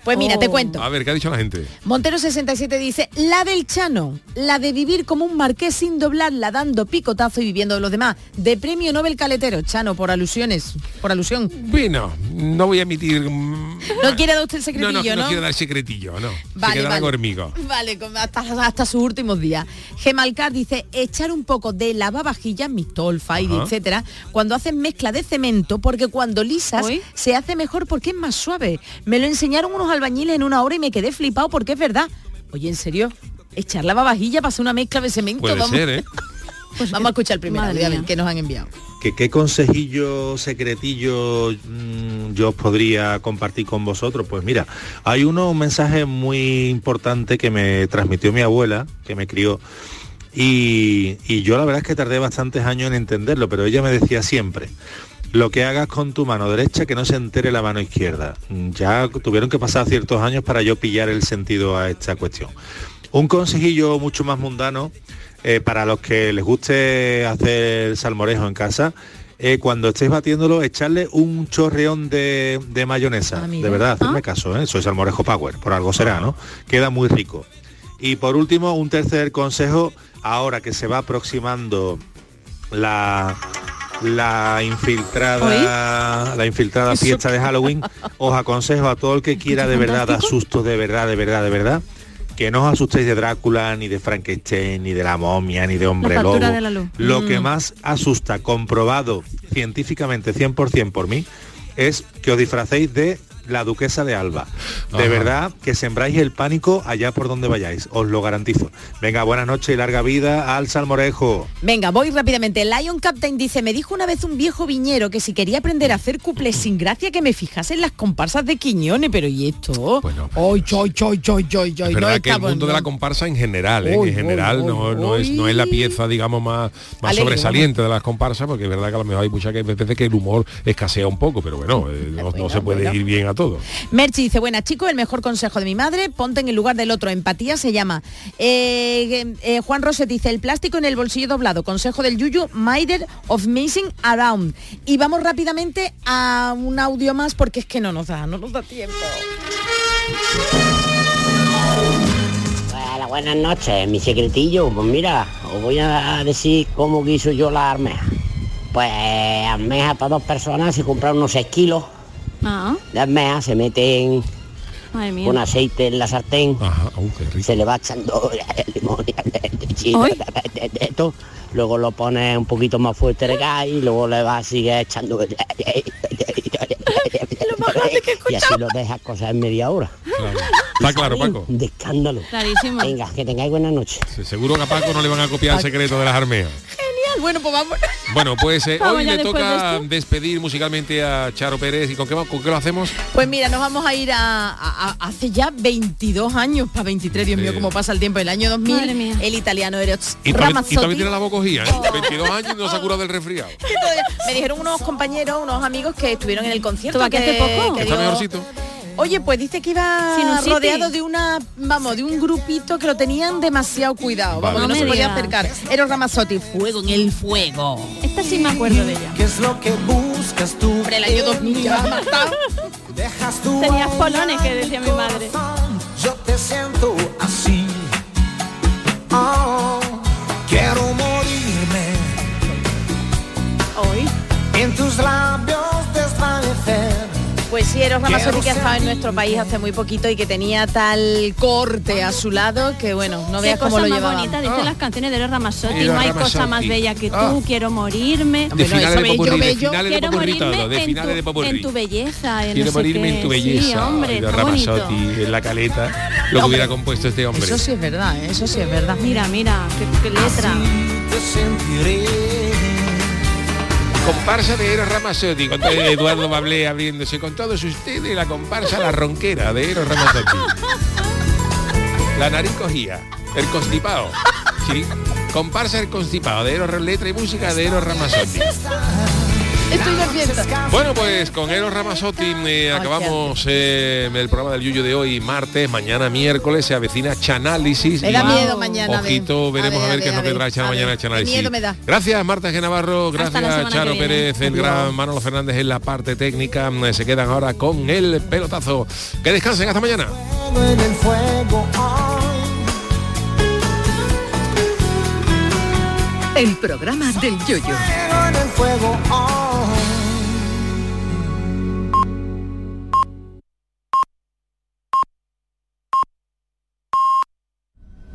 [SPEAKER 6] Pues mira,
[SPEAKER 3] Oh.
[SPEAKER 6] te cuento.
[SPEAKER 1] A ver, ¿qué ha dicho la gente?
[SPEAKER 6] Montero 67 dice, la del Chano, la de vivir como un marqués sin doblarla, dando picotazo y viviendo de los demás. De premio Nobel Caletero, Chano, por alusiones, por alusión.
[SPEAKER 1] Bueno, no voy a emitir... mm,
[SPEAKER 6] No quiere dar usted el
[SPEAKER 1] No,
[SPEAKER 6] secretillo,
[SPEAKER 1] no,
[SPEAKER 6] ¿no?
[SPEAKER 1] no quiero dar secretillo, no. Se
[SPEAKER 6] Vale,
[SPEAKER 1] quedará
[SPEAKER 6] vale.
[SPEAKER 1] conmigo.
[SPEAKER 6] Vale, hasta, hasta sus últimos días. Gemalcar dice, echar un poco de lavavajillas, mistol, Faidi,
[SPEAKER 1] Ajá.
[SPEAKER 6] etcétera, cuando haces mezcla de cemento, porque cuando lisas se hace mejor porque es más suave. Me lo enseñaron unos albañiles en una hora y me quedé flipado porque es verdad. Oye, en serio, echar lavavajilla para hacer una mezcla de cemento.
[SPEAKER 1] Puede
[SPEAKER 6] vamos,
[SPEAKER 1] ser, ¿eh? <laughs>
[SPEAKER 6] Pues vamos a escuchar el primer
[SPEAKER 3] Madre
[SPEAKER 6] audio, a ver,
[SPEAKER 3] mía.
[SPEAKER 6] que nos han enviado.
[SPEAKER 12] que qué consejillo secretillo mm, yo os podría compartir con vosotros. Pues mira, hay uno, un mensaje muy importante que me transmitió mi abuela, que me crió, y, y yo la verdad es que tardé bastantes años en entenderlo, pero ella me decía siempre, lo que hagas con tu mano derecha que no se entere la mano izquierda. Ya tuvieron que pasar ciertos años para yo pillar el sentido a esta cuestión. Un consejillo mucho más mundano eh, para los que les guste hacer salmorejo en casa, eh, cuando estéis batiéndolo, echarle un chorreón de, de mayonesa.
[SPEAKER 6] Ah,
[SPEAKER 12] de verdad, hacerme caso, ¿eh? soy salmorejo power, por algo será, ¿no? Queda muy rico. Y por último, un tercer consejo, ahora que se va aproximando la la infiltrada la infiltrada fiesta de Halloween os aconsejo a todo el que quiera de verdad dar de verdad de verdad de verdad que no os asustéis de Drácula ni de Frankenstein ni de la momia ni de hombre lobo.
[SPEAKER 3] de
[SPEAKER 12] lo
[SPEAKER 3] Mm.
[SPEAKER 12] que más asusta comprobado científicamente 100% por mí es que os disfracéis de la duquesa de Alba. De
[SPEAKER 1] Ajá.
[SPEAKER 12] verdad que sembráis el pánico allá por donde vayáis, os lo garantizo. Venga, buenas noches y larga vida al salmorejo.
[SPEAKER 6] Venga, voy rápidamente. Lion Captain dice, me dijo una vez un viejo viñero que si quería aprender a hacer cuplés sin gracia que me fijase en las comparsas de Quiñones, pero ¿y esto?
[SPEAKER 1] Bueno,
[SPEAKER 6] Ay, choy, choy, choy, choy, choy,
[SPEAKER 1] Es
[SPEAKER 6] no
[SPEAKER 1] verdad que el mundo de la comparsa en general, ¿eh? En general no, es, no es la pieza, digamos, más, más
[SPEAKER 6] Alegre,
[SPEAKER 1] sobresaliente de las comparsas, porque es verdad que a lo mejor hay muchas que- veces que el humor escesea un poco, pero bueno, eh, no, no se puede ir bien a todo.
[SPEAKER 6] Merchi dice, buena chicos, el mejor consejo de mi madre, ponte en el lugar del otro, empatía se llama. Eh, eh, Juan Roset dice, el plástico en el bolsillo doblado, consejo del Yuyu, Maider of Missing Around. Y vamos rápidamente a un audio más porque es que no nos da, no nos da tiempo.
[SPEAKER 13] Buenas noches, mi secretillo, pues mira, os voy a decir cómo guiso yo la armeja. Pues armeja para dos personas se compran unos 6 kilos
[SPEAKER 3] Ah,
[SPEAKER 13] de armeja, se meten
[SPEAKER 3] mía.
[SPEAKER 13] con aceite en la sartén, se le va echando <laughs> el limón y el chile,
[SPEAKER 3] Ay.
[SPEAKER 13] de- de- de todo. luego lo pones un poquito más fuerte de gas y luego le vas a seguir echando <laughs> y así lo dejas cosas en media hora.
[SPEAKER 1] Está claro, Paco.
[SPEAKER 13] De escándalo.
[SPEAKER 3] Clarísimo.
[SPEAKER 13] Venga, que tengáis buenas noches.
[SPEAKER 1] Sí, Seguro que a Paco no le van a copiar el secreto de las armeas. <laughs> <laughs>
[SPEAKER 6] Bueno, pues vamos.
[SPEAKER 1] Bueno, pues eh, hoy le
[SPEAKER 6] de
[SPEAKER 1] toca despedir musicalmente a Charo Pérez. ¿Y con qué, con qué lo hacemos?
[SPEAKER 6] Pues mira, nos vamos a ir a, a- a- hace ya 22 años, para 23, Dios mío, cómo pasa el tiempo. El año 2000, el italiano Eros
[SPEAKER 1] Y todavía tiene la voz cogida, ¿eh? 22 años y no se ha curado del resfriado. <laughs>
[SPEAKER 6] todavía- Me dijeron unos compañeros, unos amigos que estuvieron en el concierto.
[SPEAKER 3] ¿Tú aquí
[SPEAKER 6] que,
[SPEAKER 3] hace poco?
[SPEAKER 6] que
[SPEAKER 1] ¿Está
[SPEAKER 6] dio-
[SPEAKER 1] mejorcito?
[SPEAKER 6] Oye, pues dice que iba
[SPEAKER 3] Sinusitis.
[SPEAKER 6] rodeado de una, vamos, de un grupito que lo tenían demasiado cuidado,
[SPEAKER 1] Vale.
[SPEAKER 6] vamos, que
[SPEAKER 3] No
[SPEAKER 6] no se podía acercar. Eros Ramazzotti, fuego en el fuego.
[SPEAKER 3] Esta sí me acuerdo de ella.
[SPEAKER 14] ¿Qué es lo que buscas tú?
[SPEAKER 6] Hombre, el año 2000 ya.
[SPEAKER 14] Dejas tú
[SPEAKER 3] Tenías polones que decía mi madre.
[SPEAKER 14] Yo te siento así. Oh, quiero morirme
[SPEAKER 3] Hoy.
[SPEAKER 14] en tus labios.
[SPEAKER 6] Sí, Eros Ramazzotti
[SPEAKER 14] Quiero
[SPEAKER 6] que estaba en
[SPEAKER 14] sentir-
[SPEAKER 6] nuestro país hace muy poquito y que tenía tal corte a su lado que bueno, no veas cómo
[SPEAKER 3] cosa
[SPEAKER 6] lo
[SPEAKER 3] más
[SPEAKER 6] llevaba.
[SPEAKER 3] bonita, dicen las canciones de Eros Ramazzotti.
[SPEAKER 1] Eros
[SPEAKER 3] No hay cosa más bella que tú,
[SPEAKER 1] Ah.
[SPEAKER 3] quiero morirme.
[SPEAKER 1] De
[SPEAKER 6] Bueno,
[SPEAKER 1] finales de popurrí, de finales de
[SPEAKER 3] Quiero
[SPEAKER 1] popurrí
[SPEAKER 3] morirme
[SPEAKER 1] todo, de
[SPEAKER 3] en
[SPEAKER 1] finales de
[SPEAKER 3] tu,
[SPEAKER 1] popurrí.
[SPEAKER 3] en tu belleza. en
[SPEAKER 1] Quiero
[SPEAKER 3] no sé
[SPEAKER 1] morirme
[SPEAKER 3] qué.
[SPEAKER 1] en tu belleza.
[SPEAKER 3] Sí, hombre,
[SPEAKER 1] Ay,
[SPEAKER 3] bonito.
[SPEAKER 1] En la caleta, lo que hubiera compuesto este hombre.
[SPEAKER 6] Eso sí es verdad, ¿eh? eso sí es verdad.
[SPEAKER 3] Mira, mira, qué, qué letra.
[SPEAKER 14] te sentiré.
[SPEAKER 1] Comparsa de Eros Ramazzotti, con todo Eduardo Bablé abriéndose con todos ustedes, la comparsa La Ronquera de Eros Ramazzotti. La nariz cogía, el constipado, ¿sí? Comparsa el constipado de Eros Letra y Música de Eros Ramazzotti.
[SPEAKER 6] Estoy de fiesta.
[SPEAKER 1] Bueno, pues con Eros Ramazzotti eh, acabamos eh, el programa del Yuyo de hoy, martes, mañana miércoles, se avecina Chanálisis.
[SPEAKER 6] Me da
[SPEAKER 1] y-
[SPEAKER 6] miedo mañana,
[SPEAKER 1] Ojito,
[SPEAKER 6] a ver.
[SPEAKER 1] veremos a
[SPEAKER 6] A
[SPEAKER 1] ver,
[SPEAKER 6] ver,
[SPEAKER 1] qué es
[SPEAKER 6] a
[SPEAKER 1] lo que
[SPEAKER 6] ver,
[SPEAKER 1] trae Chana
[SPEAKER 6] a
[SPEAKER 1] mañana
[SPEAKER 6] ver.
[SPEAKER 1] Chanálisis.
[SPEAKER 6] Qué miedo me da.
[SPEAKER 1] Gracias Marta G. Navarro, gracias Charo. Pérez, el
[SPEAKER 6] Adiós.
[SPEAKER 1] gran Manolo Fernández en la parte técnica. Mm, Se quedan ahora con el pelotazo. Que descansen, hasta mañana.
[SPEAKER 14] en el fuego.
[SPEAKER 4] El programa del yoyo.